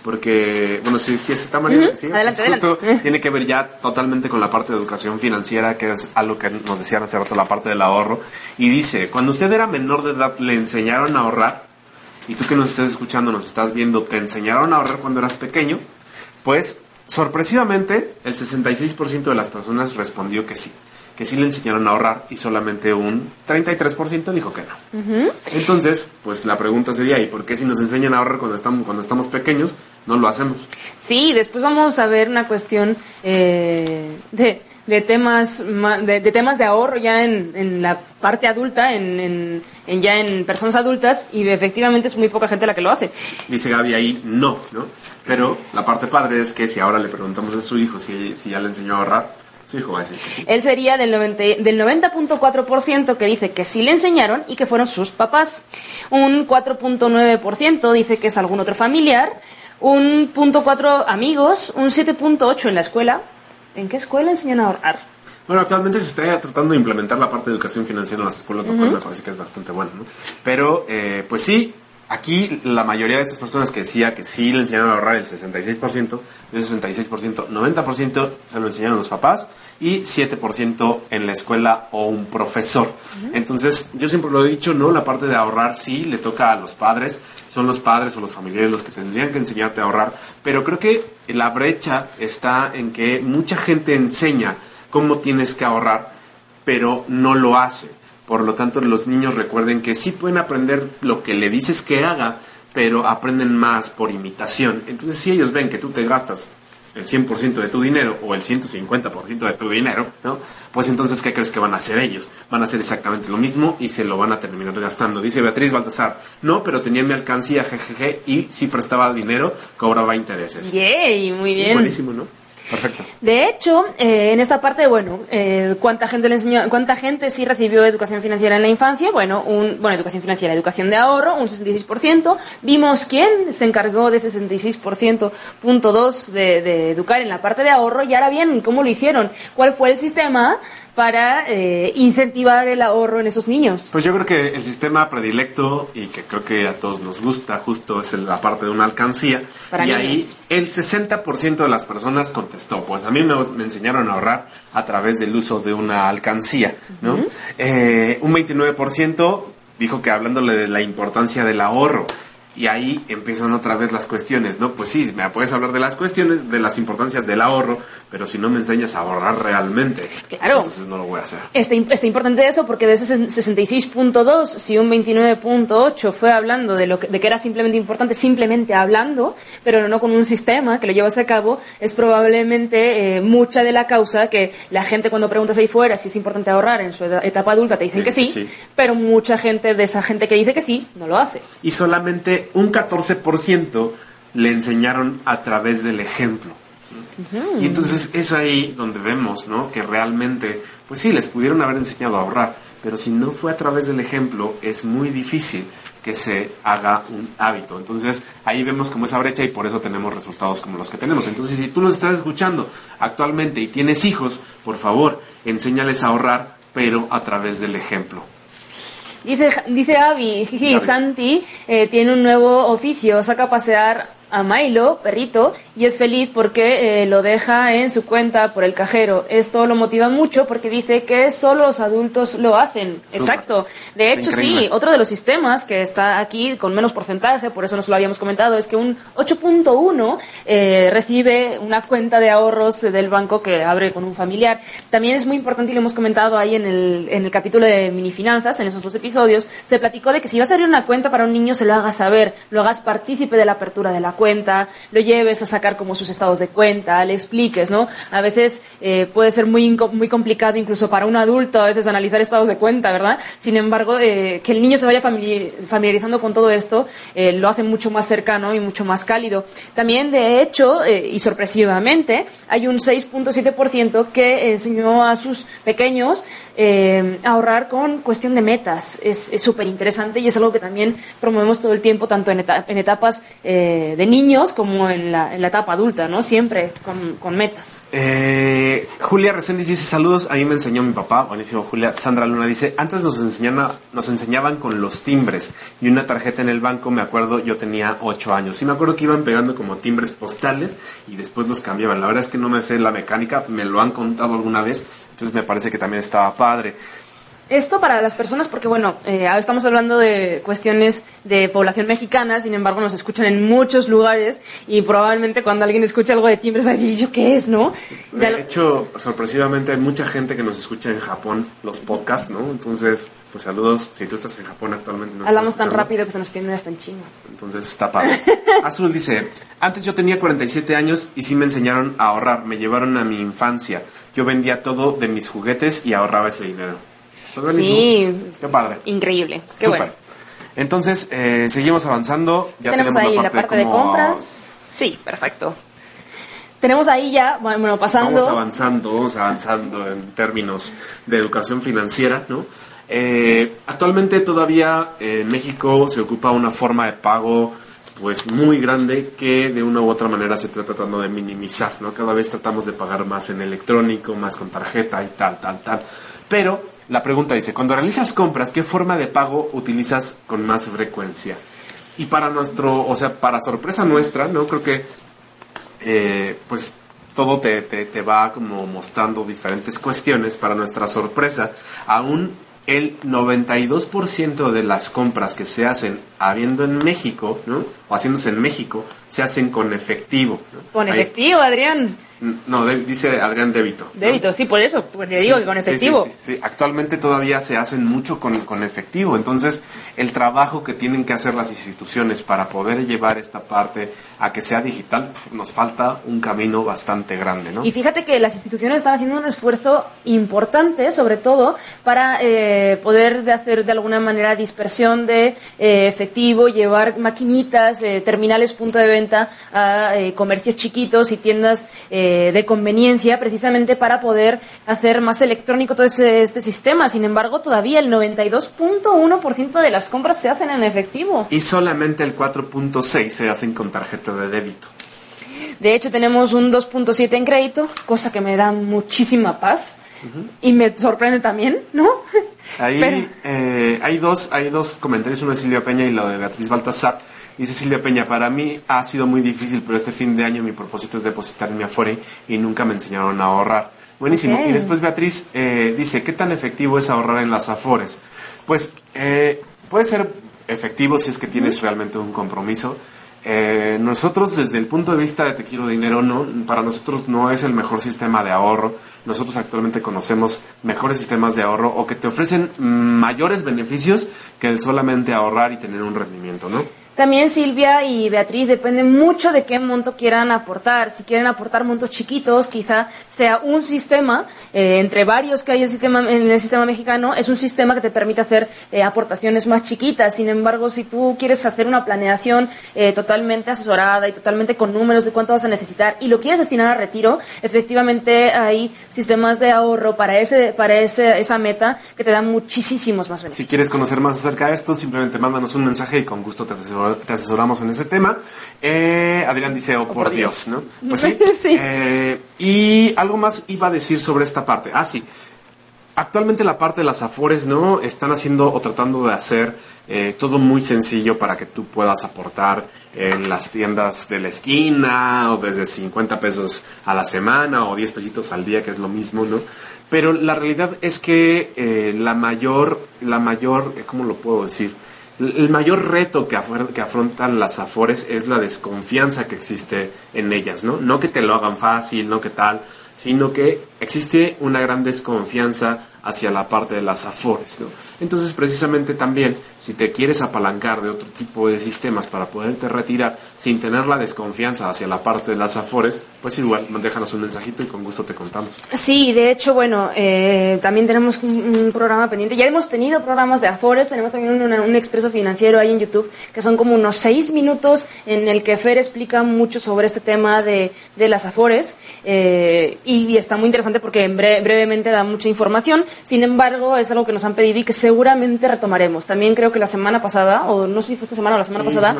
Porque, bueno, si, si está María, ¿sí? adelante, justo tiene que ver ya totalmente con la parte de educación financiera, que es algo que nos decían hace rato, la parte del ahorro. Y dice, cuando usted era menor de edad, ¿le enseñaron a ahorrar? Y tú que nos estás escuchando, nos estás viendo, ¿te enseñaron a ahorrar cuando eras pequeño? Pues Sorpresivamente, el 66% de las personas respondió que sí, que sí le enseñaron a ahorrar y solamente un 33% dijo que no. Entonces, pues la pregunta sería, ¿y por qué si nos enseñan a ahorrar cuando estamos, cuando estamos pequeños, no lo hacemos? Sí, después vamos a ver una cuestión eh, de de temas de, temas de ahorro ya en, en la parte adulta, en, en, ya en personas adultas, y efectivamente es muy poca gente la que lo hace. Dice Gaby ahí, no, ¿no? Pero la parte padre es que si ahora le preguntamos a su hijo si, si ya le enseñó a ahorrar, su hijo va a decir que sí. Él sería del 90%, del 90.4% que dice que sí le enseñaron y que fueron sus papás. Un 4.9% dice que es algún otro familiar. Un 0.4 amigos, un 7.8 en la escuela, ¿En qué escuela enseñan a ahorrar? Bueno, actualmente se está tratando de implementar la parte de educación financiera en las escuelas, lo cual me parece que es bastante bueno, ¿no? Pero, eh, pues sí, aquí la mayoría de estas personas que decía que sí le enseñaron a ahorrar el 66%, el 66%, 90% se lo enseñaron los papás y 7% en la escuela o un profesor. Entonces, yo siempre lo he dicho, ¿no? La parte de ahorrar sí le toca a los padres, son los padres o los familiares los que tendrían que enseñarte a ahorrar, pero creo que la brecha está en que mucha gente enseña cómo tienes que ahorrar, pero no lo hace. Por lo tanto, los niños recuerden que sí pueden aprender lo que le dices que haga, pero aprenden más por imitación. Entonces, si ellos ven que tú te gastas el 100% de tu dinero o el 150% de tu dinero, ¿no? Pues entonces, ¿qué crees que van a hacer ellos? Van a hacer exactamente lo mismo y se lo van a terminar gastando. Dice Beatriz Baltasar, no, pero tenía mi alcancía, jejeje, y si prestaba dinero, cobraba intereses. Yay, muy bien. Buenísimo, ¿no? Perfecto. De hecho, eh, en esta parte, bueno, eh, ¿cuánta gente le enseñó, cuánta gente sí recibió educación financiera en la infancia? Bueno, un, bueno, educación financiera, educación de ahorro, un 66%. Vimos quién se encargó de ese 66%, punto dos, de, de educar en la parte de ahorro. Y ahora bien, ¿cómo lo hicieron? ¿Cuál fue el sistema? Para eh, incentivar el ahorro en esos niños. Pues yo creo que el sistema predilecto y que creo que a todos nos gusta justo es la parte de una alcancía. Para y niños. ahí el 60% de las personas contestó, pues a mí me, me enseñaron a ahorrar a través del uso de una alcancía, ¿no? Eh, un 29% dijo que hablándole de la importancia del ahorro. Y ahí empiezan otra vez las cuestiones, ¿no? Pues sí, me puedes hablar de las cuestiones, de las importancias del ahorro, pero si no me enseñas a ahorrar realmente, Claro. entonces no lo voy a hacer. Está, está importante eso porque de ese 66.2, si un 29.8 fue hablando de, lo que, de que era simplemente importante, simplemente hablando, pero no con un sistema que lo llevase a cabo, es probablemente eh, mucha de la causa que la gente cuando preguntas ahí fuera si es importante ahorrar en su etapa adulta te dicen que sí, Sí. pero mucha gente de esa gente que dice que sí, no lo hace. y solamente un 14% le enseñaron a través del ejemplo. Y entonces es ahí donde vemos, ¿no? Que realmente, pues sí, les pudieron haber enseñado a ahorrar, pero si no fue a través del ejemplo, es muy difícil que se haga un hábito. Entonces ahí vemos como esa brecha y por eso tenemos resultados como los que tenemos. Entonces si tú nos estás escuchando actualmente y tienes hijos, por favor, enséñales a ahorrar, pero a través del ejemplo. Dice, dice jiji, Gaby. Santi eh, tiene un nuevo oficio, saca a pasear a Milo, perrito, y es feliz porque eh, lo deja en su cuenta por el cajero. Esto lo motiva mucho porque dice que solo los adultos lo hacen. Exacto. De hecho, sí, otro de los sistemas que está aquí con menos porcentaje, por eso nos lo habíamos comentado, es que un 8.1 eh, recibe una cuenta de ahorros del banco que abre con un familiar. También es muy importante y lo hemos comentado ahí en el, en el capítulo de minifinanzas, en esos dos episodios, se platicó de que si vas a abrir una cuenta para un niño se lo hagas saber, lo hagas partícipe de la apertura de la cuenta, lo lleves a sacar como sus estados de cuenta, le expliques, ¿no? A veces eh, puede ser muy, muy complicado incluso para un adulto a veces analizar estados de cuenta, ¿verdad? Sin embargo, eh, que el niño se vaya famili- familiarizando con todo esto eh, lo hace mucho más cercano y mucho más cálido. También, de hecho, eh, y sorpresivamente, hay un 6.7% que enseñó a sus pequeños eh, a ahorrar con cuestión de metas. Es súper interesante y es algo que también promovemos todo el tiempo, tanto en, eta- en etapas eh, de niños como en la, en la etapa adulta, ¿no? Siempre con, con metas. Eh, Julia Reséndiz dice saludos, ahí me enseñó mi papá, buenísimo Julia. Sandra Luna dice, antes nos, enseñan, nos enseñaban con los timbres y una tarjeta en el banco, me acuerdo, yo tenía 8 años. Sí me acuerdo que iban pegando como timbres postales y después los cambiaban. La verdad es que no me sé la mecánica, me lo han contado alguna vez, entonces me parece que también estaba padre. Esto para las personas, porque bueno, eh, ahora estamos hablando de cuestiones de población mexicana, sin embargo nos escuchan en muchos lugares y probablemente cuando alguien escuche algo de timbres va a decir, ¿y ¿yo qué es, no? Lo- De hecho, sorpresivamente hay mucha gente que nos escucha en Japón los podcasts, ¿no? Entonces, pues saludos, si tú estás en Japón actualmente. nos hablamos tan rápido que se nos tiende hasta en chino. Entonces está padre. Azul dice, antes yo tenía 47 años y sí me enseñaron a ahorrar, me llevaron a mi infancia. Yo vendía todo de mis juguetes y ahorraba ese dinero. Pues. Sí. Qué padre. Increíble. Qué Súper. bueno. Entonces, eh, seguimos avanzando. Ya tenemos, tenemos, ahí la parte de como- compras. Sí, perfecto. Tenemos ahí ya, bueno, Vamos pasando. avanzando, vamos avanzando en términos de educación financiera, ¿no? Eh, actualmente todavía en México se ocupa una forma de pago pues muy grande que de una u otra manera se está tratando de minimizar, ¿no? Cada vez tratamos de pagar más en electrónico, más con tarjeta y tal, tal, tal. Pero la pregunta dice, cuando realizas compras, ¿qué forma de pago utilizas con más frecuencia? Y para nuestro, o sea, para sorpresa nuestra, ¿no? Creo que eh, pues todo te, te, te va como mostrando diferentes cuestiones para nuestra sorpresa. Aún el 92% de las compras que se hacen habiendo en México, ¿no? O haciéndose en México, se hacen con efectivo. ¿no? Con Ahí- efectivo, Adrián. No, de- dice Adrián débito. ¿no? Débito, sí, por eso, pues le digo Sí, que con efectivo. Sí, sí, sí. Actualmente todavía se hacen mucho con, con efectivo. Entonces, el trabajo que tienen que hacer las instituciones para poder llevar esta parte a que sea digital, pf, nos falta un camino bastante grande, ¿no? Y fíjate que las instituciones están haciendo un esfuerzo importante, sobre todo, para eh, poder de hacer de alguna manera dispersión de eh, efectivo, llevar maquinitas, eh, terminales punto de venta a eh, comercios chiquitos y tiendas eh, de conveniencia, precisamente para poder hacer más electrónico todo ese- este sistema. Sin embargo, todavía el 92.1% de las compras se hacen en efectivo. Y solamente el 4.6 se hacen con tarjeta de débito. De hecho, tenemos un 2.7 en crédito, cosa que me da muchísima paz. Y me sorprende también, ¿no? Ahí Pero- eh, hay, dos, hay dos comentarios, uno de Silvia Peña y lo de Beatriz Baltasar. Dice Silvia Peña, para mí ha sido muy difícil, pero este fin de año mi propósito es depositar en mi Afore y nunca me enseñaron a ahorrar. Buenísimo. Y después Beatriz eh, dice, ¿qué tan efectivo es ahorrar en las Afores? Pues eh, puede ser efectivo si es que tienes realmente un compromiso. Eh, nosotros desde el punto de vista de Te Quiero Dinero, no, para nosotros no es el mejor sistema de ahorro. Nosotros actualmente conocemos mejores sistemas de ahorro o que te ofrecen mayores beneficios que el solamente ahorrar y tener un rendimiento, ¿no? También Silvia y Beatriz dependen mucho de qué monto quieran aportar. Si quieren aportar montos chiquitos, quizá sea un sistema, eh, entre varios que hay en el, sistema, en el sistema mexicano, es un sistema que te permite hacer eh, aportaciones más chiquitas. Sin embargo, si tú quieres hacer una planeación eh, totalmente asesorada y totalmente con números de cuánto vas a necesitar y lo quieres destinar a retiro, efectivamente hay sistemas de ahorro para, ese, para ese, esa meta que te dan muchísimos más beneficios. Si quieres conocer más acerca de esto, simplemente mándanos un mensaje y con gusto te, asesor- te asesoramos en ese tema. Eh, Adrián dice, oh, por, por Dios, Dios. ¿no? Pues sí. Sí. Eh, y algo más iba a decir sobre esta parte. Ah, sí. Actualmente la parte de las afores, ¿no? Están haciendo o tratando de hacer eh, todo muy sencillo para que tú puedas aportar en las tiendas de la esquina o desde 50 pesos a la semana o 10 pesitos al día, que es lo mismo, ¿no? Pero la realidad es que eh, la mayor, la mayor, ¿cómo lo puedo decir? El mayor reto que, que afrontan las afores es la desconfianza que existe en ellas, ¿no? No que te lo hagan fácil, no que tal, sino que existe una gran desconfianza hacia la parte de las afores, ¿no? Entonces, precisamente también, si te quieres apalancar de otro tipo de sistemas para poderte retirar sin tener la desconfianza hacia la parte de las afores, pues igual, déjanos un mensajito y con gusto te contamos. Sí, de hecho, bueno, eh, también tenemos un, programa pendiente. Ya hemos tenido programas de Afores, tenemos también un, un expreso financiero ahí en YouTube, que son como unos seis minutos en el que Fer explica mucho sobre este tema de, de las Afores. eh, y, está muy interesante porque en bre- brevemente da mucha información. Sin embargo, es algo que nos han pedido y que seguramente retomaremos. También creo que la semana pasada, o no sé si fue esta semana o la semana Sí, pasada,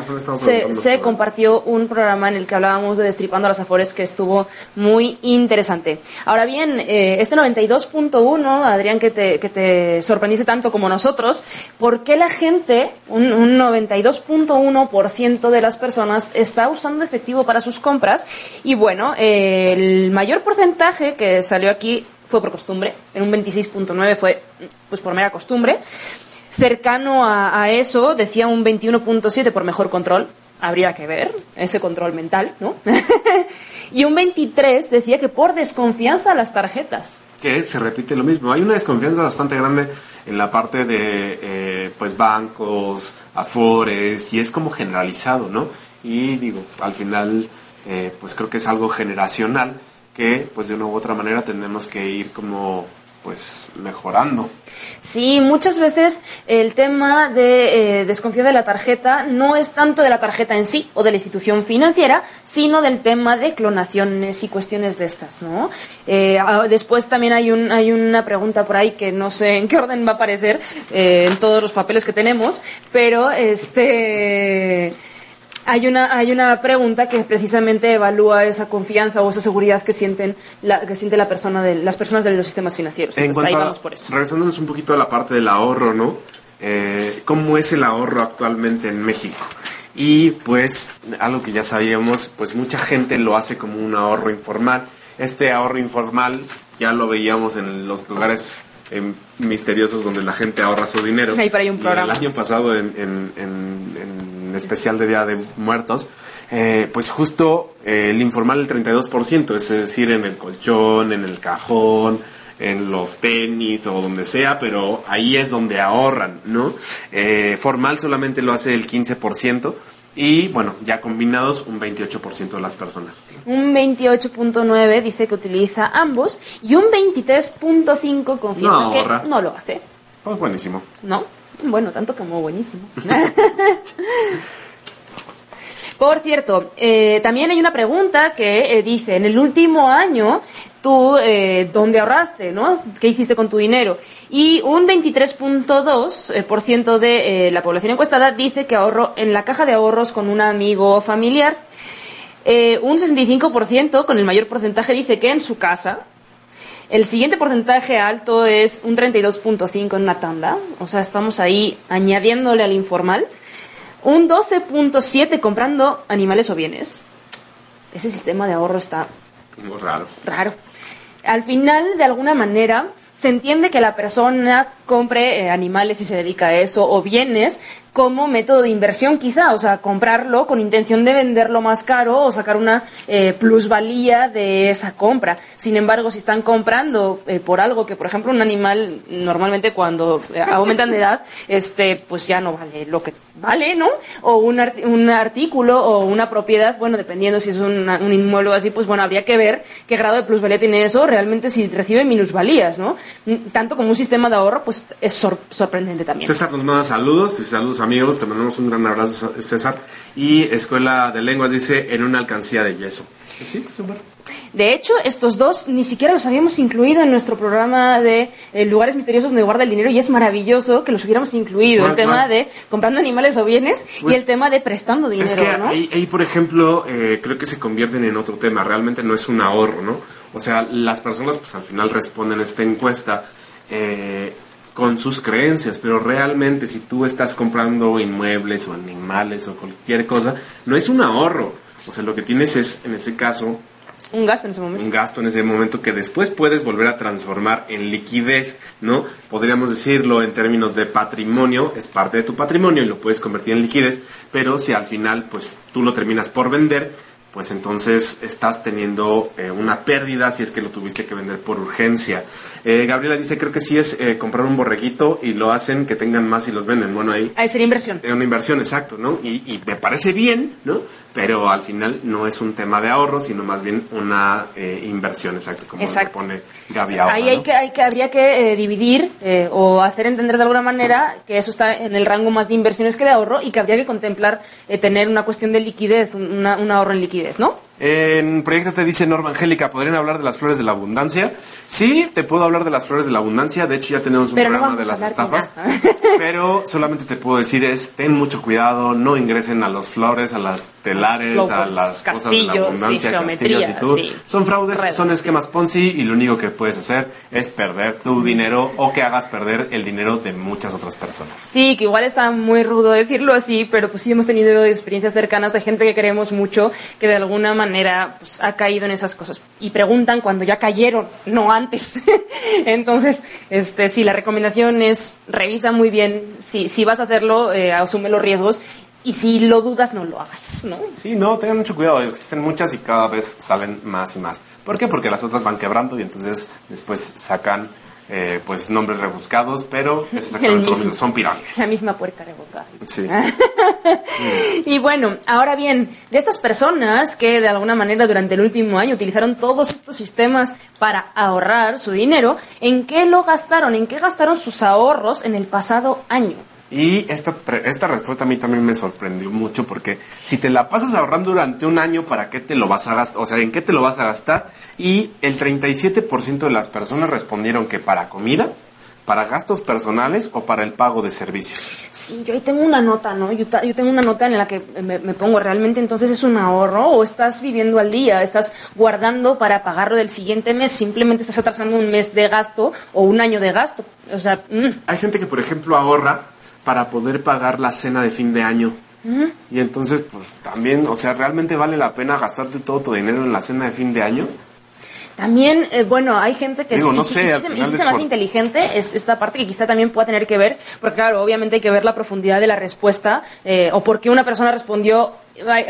se, compartió un programa en el que hablábamos de Destripando las Afores que estuvo muy interesante. Ahora bien, eh, este 92.1, Adrián, que te, que te sorprendiste tanto como nosotros, ¿por qué la gente, un, un 92.1% de las personas, está usando efectivo para sus compras? Y bueno, eh, el mayor porcentaje que salió aquí fue por costumbre, en un 26.9 fue pues por mera costumbre. Cercano a, a eso, decía un 21.7 por mejor control. Habría que ver ese control mental, ¿no? y un 23 decía que por desconfianza a las tarjetas. que se repite lo mismo. Hay una desconfianza bastante grande en la parte de eh, pues bancos, afores, y es como generalizado, ¿no? Y digo, al final, eh, pues creo que es algo generacional que, pues de una u otra manera, tenemos que ir como, pues, mejorando. Sí, muchas veces el tema de eh, desconfiar de la tarjeta no es tanto de la tarjeta en sí o de la institución financiera, sino del tema de clonaciones y cuestiones de estas, ¿no? Eh, después también hay, un, hay una pregunta por ahí que no sé en qué orden va a aparecer eh, en todos los papeles que tenemos, pero este... Hay una, hay una pregunta que precisamente evalúa esa confianza o esa seguridad que sienten la, que siente la persona de, las personas de los sistemas financieros. En Entonces, ahí a, vamos por eso. regresándonos un poquito a la parte del ahorro, ¿no? Eh, ¿Cómo es el ahorro actualmente en México? Y pues, algo que ya sabíamos, pues mucha gente lo hace como un ahorro informal. Este ahorro informal ya lo veíamos en los lugares eh, misteriosos donde la gente ahorra su dinero. Ahí por ahí un Y programa. El año pasado, en, en- en- en especial de Día de Muertos, eh, pues justo eh, el informal el 32%, es decir, en el colchón, en el cajón, en los tenis o donde sea, pero ahí es donde ahorran, ¿no? Eh, formal solamente lo hace el 15%. Y bueno, ya combinados un 28% de las personas. Un 28.9 dice que utiliza ambos y un 23.5 confiesa No que no lo hace. Pues buenísimo. ¿No? Bueno, tanto como buenísimo. Por cierto, eh, también hay una pregunta que eh, dice, en el último año, tú, eh, ¿dónde ahorraste? ¿no? ¿Qué hiciste con tu dinero? Y un 23.2% eh, por ciento de la población encuestada dice que ahorró en la caja de ahorros con un amigo o familiar. Un 65% con el mayor porcentaje dice que en su casa. El siguiente porcentaje alto es un 32.5 en una tanda, o sea, estamos ahí añadiéndole al informal. Un 12.7 comprando animales o bienes. Ese sistema de ahorro está raro. raro. Al final, de alguna manera, se entiende que la persona compre eh, animales y se dedica a eso, o bienes, como método de inversión quizá, o sea, comprarlo con intención de venderlo más caro o sacar una eh, plusvalía de esa compra. Sin embargo, si están comprando eh, por algo que, por ejemplo, un animal normalmente cuando eh, aumentan de edad, este, pues ya no vale lo que vale, ¿no? O un, art- artículo o una propiedad, bueno, dependiendo si es una- un inmueble o así, pues bueno, habría que ver qué grado de plusvalía tiene eso, realmente si recibe minusvalías, ¿no? Tanto como un sistema de ahorro, pues es sor- sorprendente también. César nos manda saludos y saludos amigos, te mandamos un gran abrazo César. Y Escuela de Lenguas dice en una alcancía de yeso. Sí, súper. De hecho, estos dos ni siquiera los habíamos incluido en nuestro programa de eh, lugares misteriosos donde guarda el dinero y es maravilloso que los hubiéramos incluido. ¿Cuál, el tema de comprando animales o bienes Pues, y el tema de prestando dinero, Es que ¿no? ahí, ahí, por ejemplo, eh, creo que se convierten en otro tema. Realmente no es un ahorro, ¿no? O sea, las personas pues al final responden a esta encuesta eh, con sus creencias, pero realmente si tú estás comprando inmuebles o animales o cualquier cosa, no es un ahorro. O sea, lo que tienes es, en ese caso, Un gasto en ese momento. un gasto en ese momento que después puedes volver a transformar en liquidez, ¿no? Podríamos decirlo en términos de patrimonio, es parte de tu patrimonio y lo puedes convertir en liquidez, pero si al final pues tú lo terminas por vender, pues entonces estás teniendo eh, una pérdida si es que lo tuviste que vender por urgencia. Eh, Gabriela dice, creo que sí es eh, comprar un borreguito y lo hacen que tengan más y los venden. Bueno, ahí Ahí sería inversión. es una inversión, exacto, ¿no? Y, y me parece bien, ¿no? Pero al final no es un tema de ahorro, sino más bien una eh, inversión, exacto, como Exacto. lo pone Gaby ahora, Ahí hay ¿no? que, hay que, habría que eh, dividir eh, o hacer entender de alguna manera que eso está en el rango más de inversiones que de ahorro y que habría que contemplar eh, tener una cuestión de liquidez, una- un ahorro en liquidez, ¿no? En Proyecto te dice Norma Angélica, ¿podrían hablar de las flores de la abundancia? Sí, te puedo hablar de las flores de la abundancia, de hecho ya tenemos un Pero no programa de vamos a las de estafas, pero solamente te puedo decir es, ten mucho cuidado, no ingresen a los flores, a las telares, a las cosas de la abundancia, sí, castillos y todo. sí. Son fraudes, Redes. son esquemas Ponzi y lo único que puedes hacer es perder tu dinero o que hagas perder el dinero de muchas otras personas. Sí, que igual está muy rudo decirlo así, pero pues sí hemos tenido experiencias cercanas de gente que queremos mucho que de alguna manera pues, ha caído en esas cosas y preguntan cuando ya cayeron, no antes. Entonces, este, sí, la recomendación es revisa muy bien si, si vas a hacerlo, eh, asume los riesgos y si lo dudas no lo hagas, ¿no? Sí, no, tengan mucho cuidado, existen muchas y cada vez salen más y más. ¿Por qué? Porque las otras van quebrando y entonces después sacan eh, pues nombres rebuscados, pero es exactamente lo mismo. son pirámides. La misma puerca revocada. Sí. Y bueno, ahora bien, de estas personas que de alguna manera durante el último año utilizaron todos estos sistemas para ahorrar su dinero, ¿en qué lo gastaron? ¿En qué gastaron sus ahorros en el pasado año? Y esta, esta respuesta a mí también me sorprendió mucho porque si te la pasas ahorrando durante un año, ¿para qué te lo vas a gastar? O sea, ¿en qué te lo vas a gastar? Y el 37% de las personas respondieron que para comida, para gastos personales o para el pago de servicios. Sí, yo ahí tengo una nota, ¿no? Yo, yo tengo una nota en la que me, me pongo, ¿realmente entonces es un ahorro o estás viviendo al día? ¿Estás guardando para pagarlo del siguiente mes? Simplemente estás atrasando un mes de gasto o un año de gasto. O sea, mm, Hay gente que, por ejemplo, ahorra para poder pagar la cena de fin de año. Y entonces, pues también, o sea, ¿realmente vale la pena gastarte todo tu dinero en la cena de fin de año? También, eh, bueno, hay gente que Digo, sí, no sí, sé, sí se, sí se hace por- inteligente, es esta parte que quizá también pueda tener que ver, porque claro, obviamente hay que ver la profundidad de la respuesta, eh, o por qué una persona respondió, la,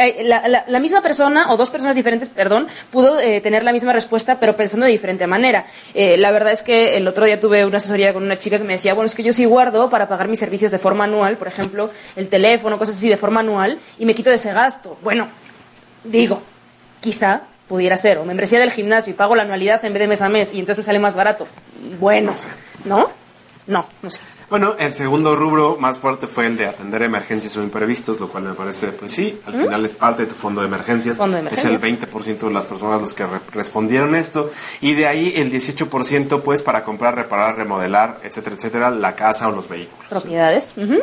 la- la misma persona, o dos personas diferentes, perdón, pudo eh, tener la misma respuesta, pero pensando de diferente manera. Eh, la verdad es que el otro día tuve una asesoría con una chica que me decía, bueno, es que yo sí guardo para pagar mis servicios de forma anual, por ejemplo, el teléfono, cosas así, de forma anual, y me quito de ese gasto. Bueno, digo, quizá pudiera ser, o membresía del gimnasio y pago la anualidad en vez de mes a mes y entonces me sale más barato. Bueno, ¿no? No, no sé. Bueno, el segundo rubro más fuerte fue el de atender emergencias o imprevistos, lo cual me parece, pues sí, al final es parte de tu fondo de emergencias. Fondo de Es el emergencias. 20% de las personas los que re- respondieron esto. Y de ahí el 18% pues para comprar, reparar, remodelar, etcétera, etcétera, la casa o los vehículos. propiedades. Ujú.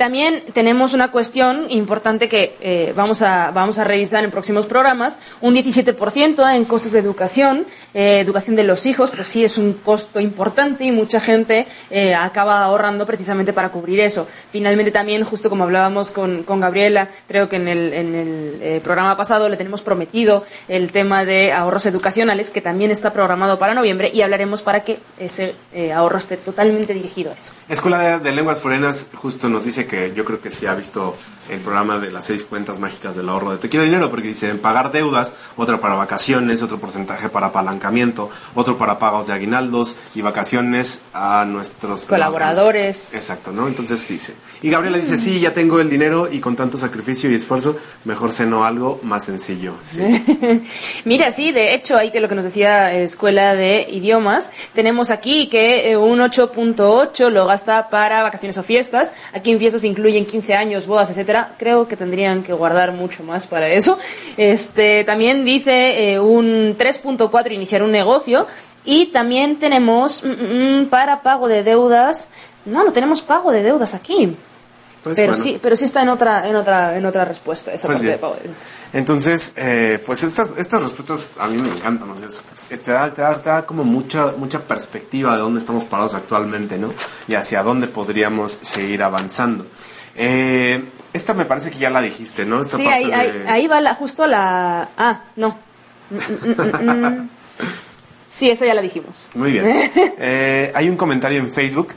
También tenemos una cuestión importante que eh, vamos, a, vamos a revisar en próximos programas. Un 17% en costos de educación, eh, educación de los hijos, pues sí es un costo importante y mucha gente eh, acaba ahorrando precisamente para cubrir eso. Finalmente también, justo como hablábamos con, con Gabriela, creo que en el, en el eh, programa pasado le tenemos prometido el tema de ahorros educacionales, que también está programado para noviembre y hablaremos para que ese ahorro esté totalmente dirigido a eso. Escuela de, Lenguas Forenas justo nos dice que yo creo que sí ha visto el programa de las seis cuentas mágicas del ahorro de Te Quiero Dinero, porque dice en pagar deudas, otra para vacaciones, otro porcentaje para apalancamiento, otro para pagos de aguinaldos y vacaciones a nuestros Colaboradores. Exacto, ¿no? Entonces dice. Y Gabriela dice, sí, ya tengo el dinero y con tanto sacrificio y esfuerzo, mejor ceno algo más sencillo. Sí. Mira, sí, de hecho, ahí que lo que nos decía eh, Escuela de Idiomas, tenemos aquí que eh, un 8.8 lo gasta para vacaciones o fiestas. Aquí en fiestas incluyen 15 años, bodas, etcétera. Creo que tendrían que guardar mucho más para eso. Este, también dice eh, un 3.4 iniciar un negocio. Y también tenemos mm, mm, para pago de deudas. No, no tenemos pago de deudas aquí. Pues pero bueno. sí, pero sí está en otra, en otra, en otra respuesta esa Pues parte de pago de deudas. Entonces, eh, pues estas, estas respuestas a mí me encantan, ¿no? Te, da, te, da, te da como mucha, mucha perspectiva de dónde estamos parados actualmente, ¿no? Y hacia dónde podríamos seguir avanzando. Eh, esta me parece que ya la dijiste, ¿no? Esta Sí, parte ahí, de- ahí, ahí va la, justo la... Ah, no. Mm, mm, mm. Sí, esa ya la dijimos. Muy bien. Eh, hay un comentario en Facebook.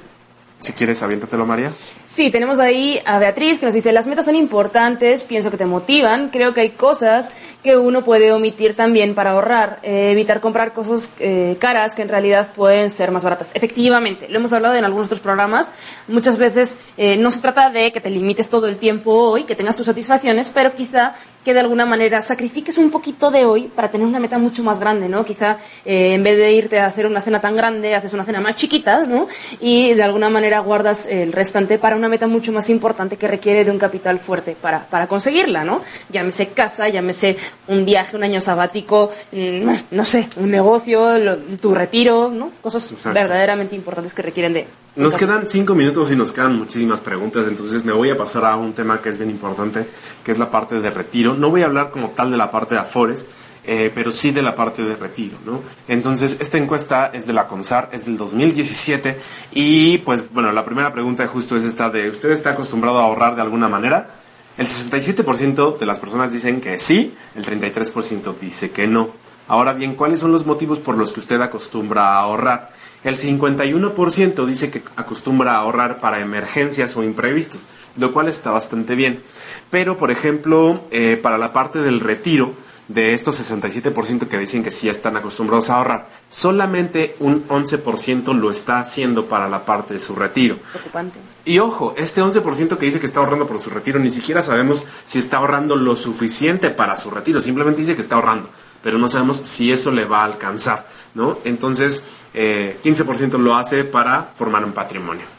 Si quieres, aviéntatelo, María. Sí, tenemos ahí a Beatriz que nos dice, las metas son importantes, pienso que te motivan, creo que hay cosas que uno puede omitir también para ahorrar, eh, evitar comprar cosas eh, caras que en realidad pueden ser más baratas. Efectivamente, lo hemos hablado en algunos otros programas, muchas veces eh, no se trata de que te limites todo el tiempo hoy, que tengas tus satisfacciones, pero quizá que de alguna manera sacrifiques un poquito de hoy para tener una meta mucho más grande, ¿no? Quizá eh, en vez de irte a hacer una cena tan grande, haces una cena más chiquita, ¿no? Y de alguna manera guardas el restante para una meta mucho más importante que requiere de un capital fuerte para, para conseguirla, ¿no? Llámese casa, llámese un viaje, un año sabático, mm, no sé, un negocio, lo- tu retiro, ¿no? Cosas Exacto. verdaderamente importantes que requieren de... Nos quedan cinco minutos y nos quedan muchísimas preguntas, entonces me voy a pasar a un tema que es bien importante, que es la parte de retiro. No voy a hablar como tal de la parte de Afores, eh, pero sí de la parte de retiro, ¿no? Entonces, esta encuesta es de la CONSAR, es del 2017, y pues, bueno, la primera pregunta justo es esta de, ¿usted está acostumbrado a ahorrar de alguna manera? El 67% de las personas dicen que sí, el 33% dice que no. Ahora bien, ¿cuáles son los motivos por los que usted acostumbra a ahorrar? El 51% dice que acostumbra a ahorrar para emergencias o imprevistos, lo cual está bastante bien. Pero, por ejemplo, eh, para la parte del retiro, de estos 67% que dicen que sí están acostumbrados a ahorrar, solamente un 11% lo está haciendo para la parte de su retiro. Preocupante. Y ojo, este 11% que dice que está ahorrando por su retiro, ni siquiera sabemos si está ahorrando lo suficiente para su retiro, simplemente dice que está ahorrando, pero no sabemos si eso le va a alcanzar, ¿no? Entonces, eh, 15% lo hace para formar un patrimonio.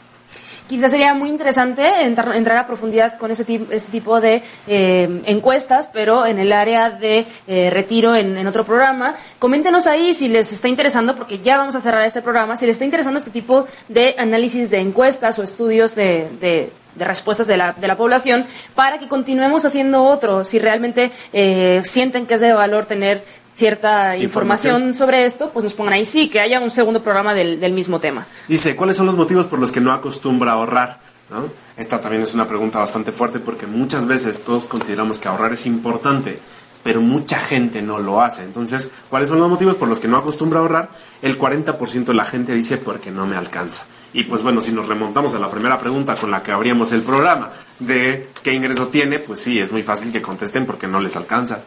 Quizás sería muy interesante entrar, a profundidad con este tipo de eh, encuestas, pero en el área de eh, retiro en, otro programa. Coméntenos ahí si les está interesando, porque ya vamos a cerrar este programa, si les está interesando este tipo de análisis de encuestas o estudios de, de- de respuestas de la, de la población, para que continuemos haciendo otro, si realmente eh, sienten que es de valor tener cierta Información. información sobre esto, pues nos pongan ahí sí, que haya un segundo programa del, del mismo tema. Dice, ¿cuáles son los motivos por los que no acostumbra a ahorrar? ¿No? Esta también es una pregunta bastante fuerte porque muchas veces todos consideramos que ahorrar es importante, pero mucha gente no lo hace. Entonces, ¿cuáles son los motivos por los que no acostumbra a ahorrar? El 40% de la gente dice porque no me alcanza. Y pues bueno, si nos remontamos a la primera pregunta con la que abríamos el programa, de qué ingreso tiene, pues sí, es muy fácil que contesten porque no les alcanza.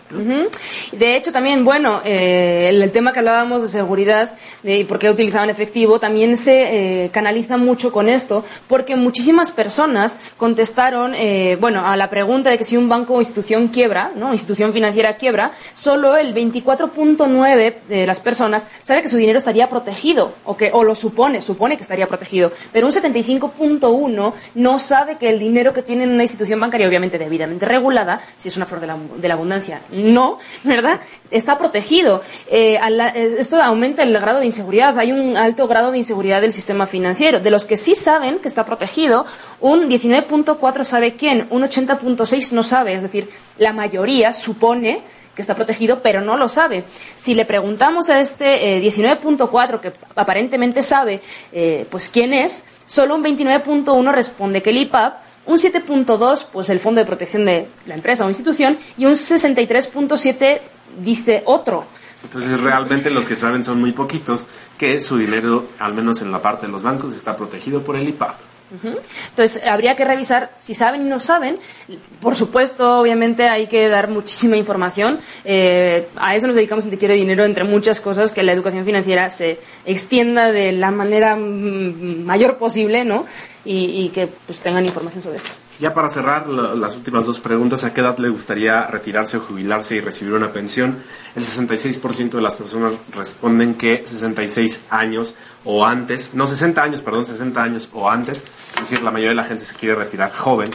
De hecho, también, bueno, eh, el, tema que hablábamos de seguridad y por qué utilizaban efectivo, también se eh, canaliza mucho con esto, porque muchísimas personas contestaron, eh, bueno, a la pregunta de que si un banco o institución quiebra, ¿no? institución financiera quiebra, solo el 24.9 de las personas sabe que su dinero estaría protegido, o, que, o lo supone, supone que estaría protegido pero un 75.1 no sabe que el dinero que tiene en una institución bancaria, obviamente debidamente regulada, si es una flor de la, abundancia, no, ¿verdad? Está protegido. Eh, esto aumenta el grado de inseguridad. Hay un alto grado de inseguridad del sistema financiero. De los que sí saben que está protegido, un 19.4 sabe quién, un 80.6 no sabe. Es decir, la mayoría supone que está protegido, pero no lo sabe. Si le preguntamos a este 19.4, eh, que aparentemente sabe eh, pues quién es, solo un 29.1 responde que el IPAP, un 7.2 pues el Fondo de Protección de la empresa o institución y un 63.7 dice otro. Entonces realmente los que saben son muy poquitos que su dinero, al menos en la parte de los bancos, está protegido por el IPAP. Entonces, habría que revisar si saben y no saben. Por supuesto, obviamente hay que dar muchísima información. Eh, a eso nos dedicamos en Te Quiero Dinero, entre muchas cosas, que la educación financiera se extienda de la manera mm, mayor posible, ¿no? Y, y que pues, tengan información sobre esto. Ya para cerrar las últimas dos preguntas, ¿a qué edad le gustaría retirarse o jubilarse y recibir una pensión? El 66% de las personas responden que 66 años o antes, no 60 años, perdón, 60 años o antes, es decir, la mayoría de la gente se quiere retirar joven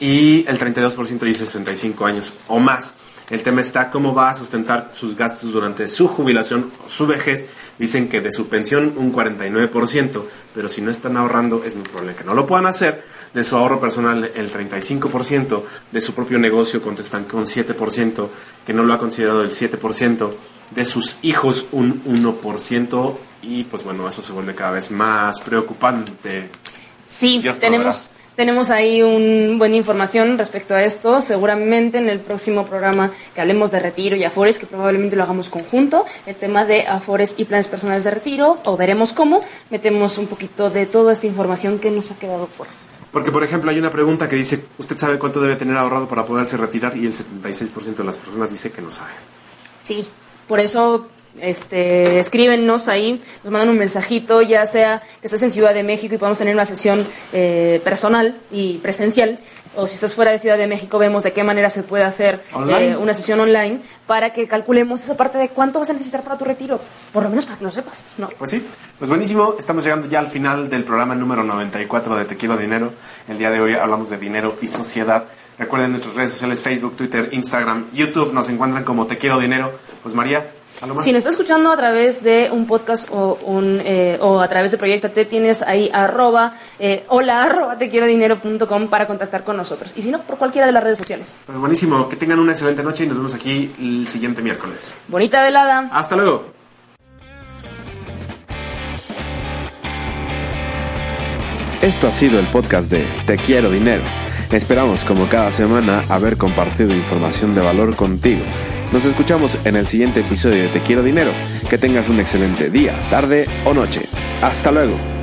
y el 32% dice 65 años o más. El tema está cómo va a sustentar sus gastos durante su jubilación o su vejez. Dicen que de su pensión un 49%, pero si no están ahorrando es muy probable que no lo puedan hacer. De su ahorro personal el 35%, de su propio negocio contestan que un 7%, que no lo ha considerado el 7%, de sus hijos un 1% y pues bueno, eso se vuelve cada vez más preocupante. Sí, tenemos tenemos ahí una buena información respecto a esto. Seguramente en el próximo programa que hablemos de retiro y afores, que probablemente lo hagamos conjunto, el tema de afores y planes personales de retiro, o veremos cómo, metemos un poquito de toda esta información que nos ha quedado por. Porque, por ejemplo, hay una pregunta que dice, ¿usted sabe cuánto debe tener ahorrado para poderse retirar? Y el 76% de las personas dice que no sabe. Sí, por eso este, escríbenos ahí, nos mandan un mensajito, ya sea que estés en Ciudad de México y podamos tener una sesión eh, personal y presencial, o si estás fuera de Ciudad de México, vemos de qué manera se puede hacer eh, una sesión online para que calculemos esa parte de cuánto vas a necesitar para tu retiro, por lo menos para que lo sepas. ¿no? Pues sí, pues buenísimo, estamos llegando ya al final del programa número 94 de Te Quiero Dinero. El día de hoy hablamos de dinero y sociedad. Recuerden nuestras redes sociales, Facebook, Twitter, Instagram, YouTube, nos encuentran como Te Quiero Dinero. Pues María, si nos está escuchando a través de un podcast o, un, eh, o a través de Proyecta T, tienes ahí arroba, eh, hola arroba te quiero dinero.com para contactar con nosotros. Y si no, por cualquiera de las redes sociales. Pues buenísimo, que tengan una excelente noche y nos vemos aquí el siguiente miércoles. Bonita velada. Hasta luego. Esto ha sido el podcast de Te quiero dinero. Esperamos como cada semana haber compartido información de valor contigo. Nos escuchamos en el siguiente episodio de Te Quiero Dinero. Que tengas un excelente día, tarde o noche. Hasta luego.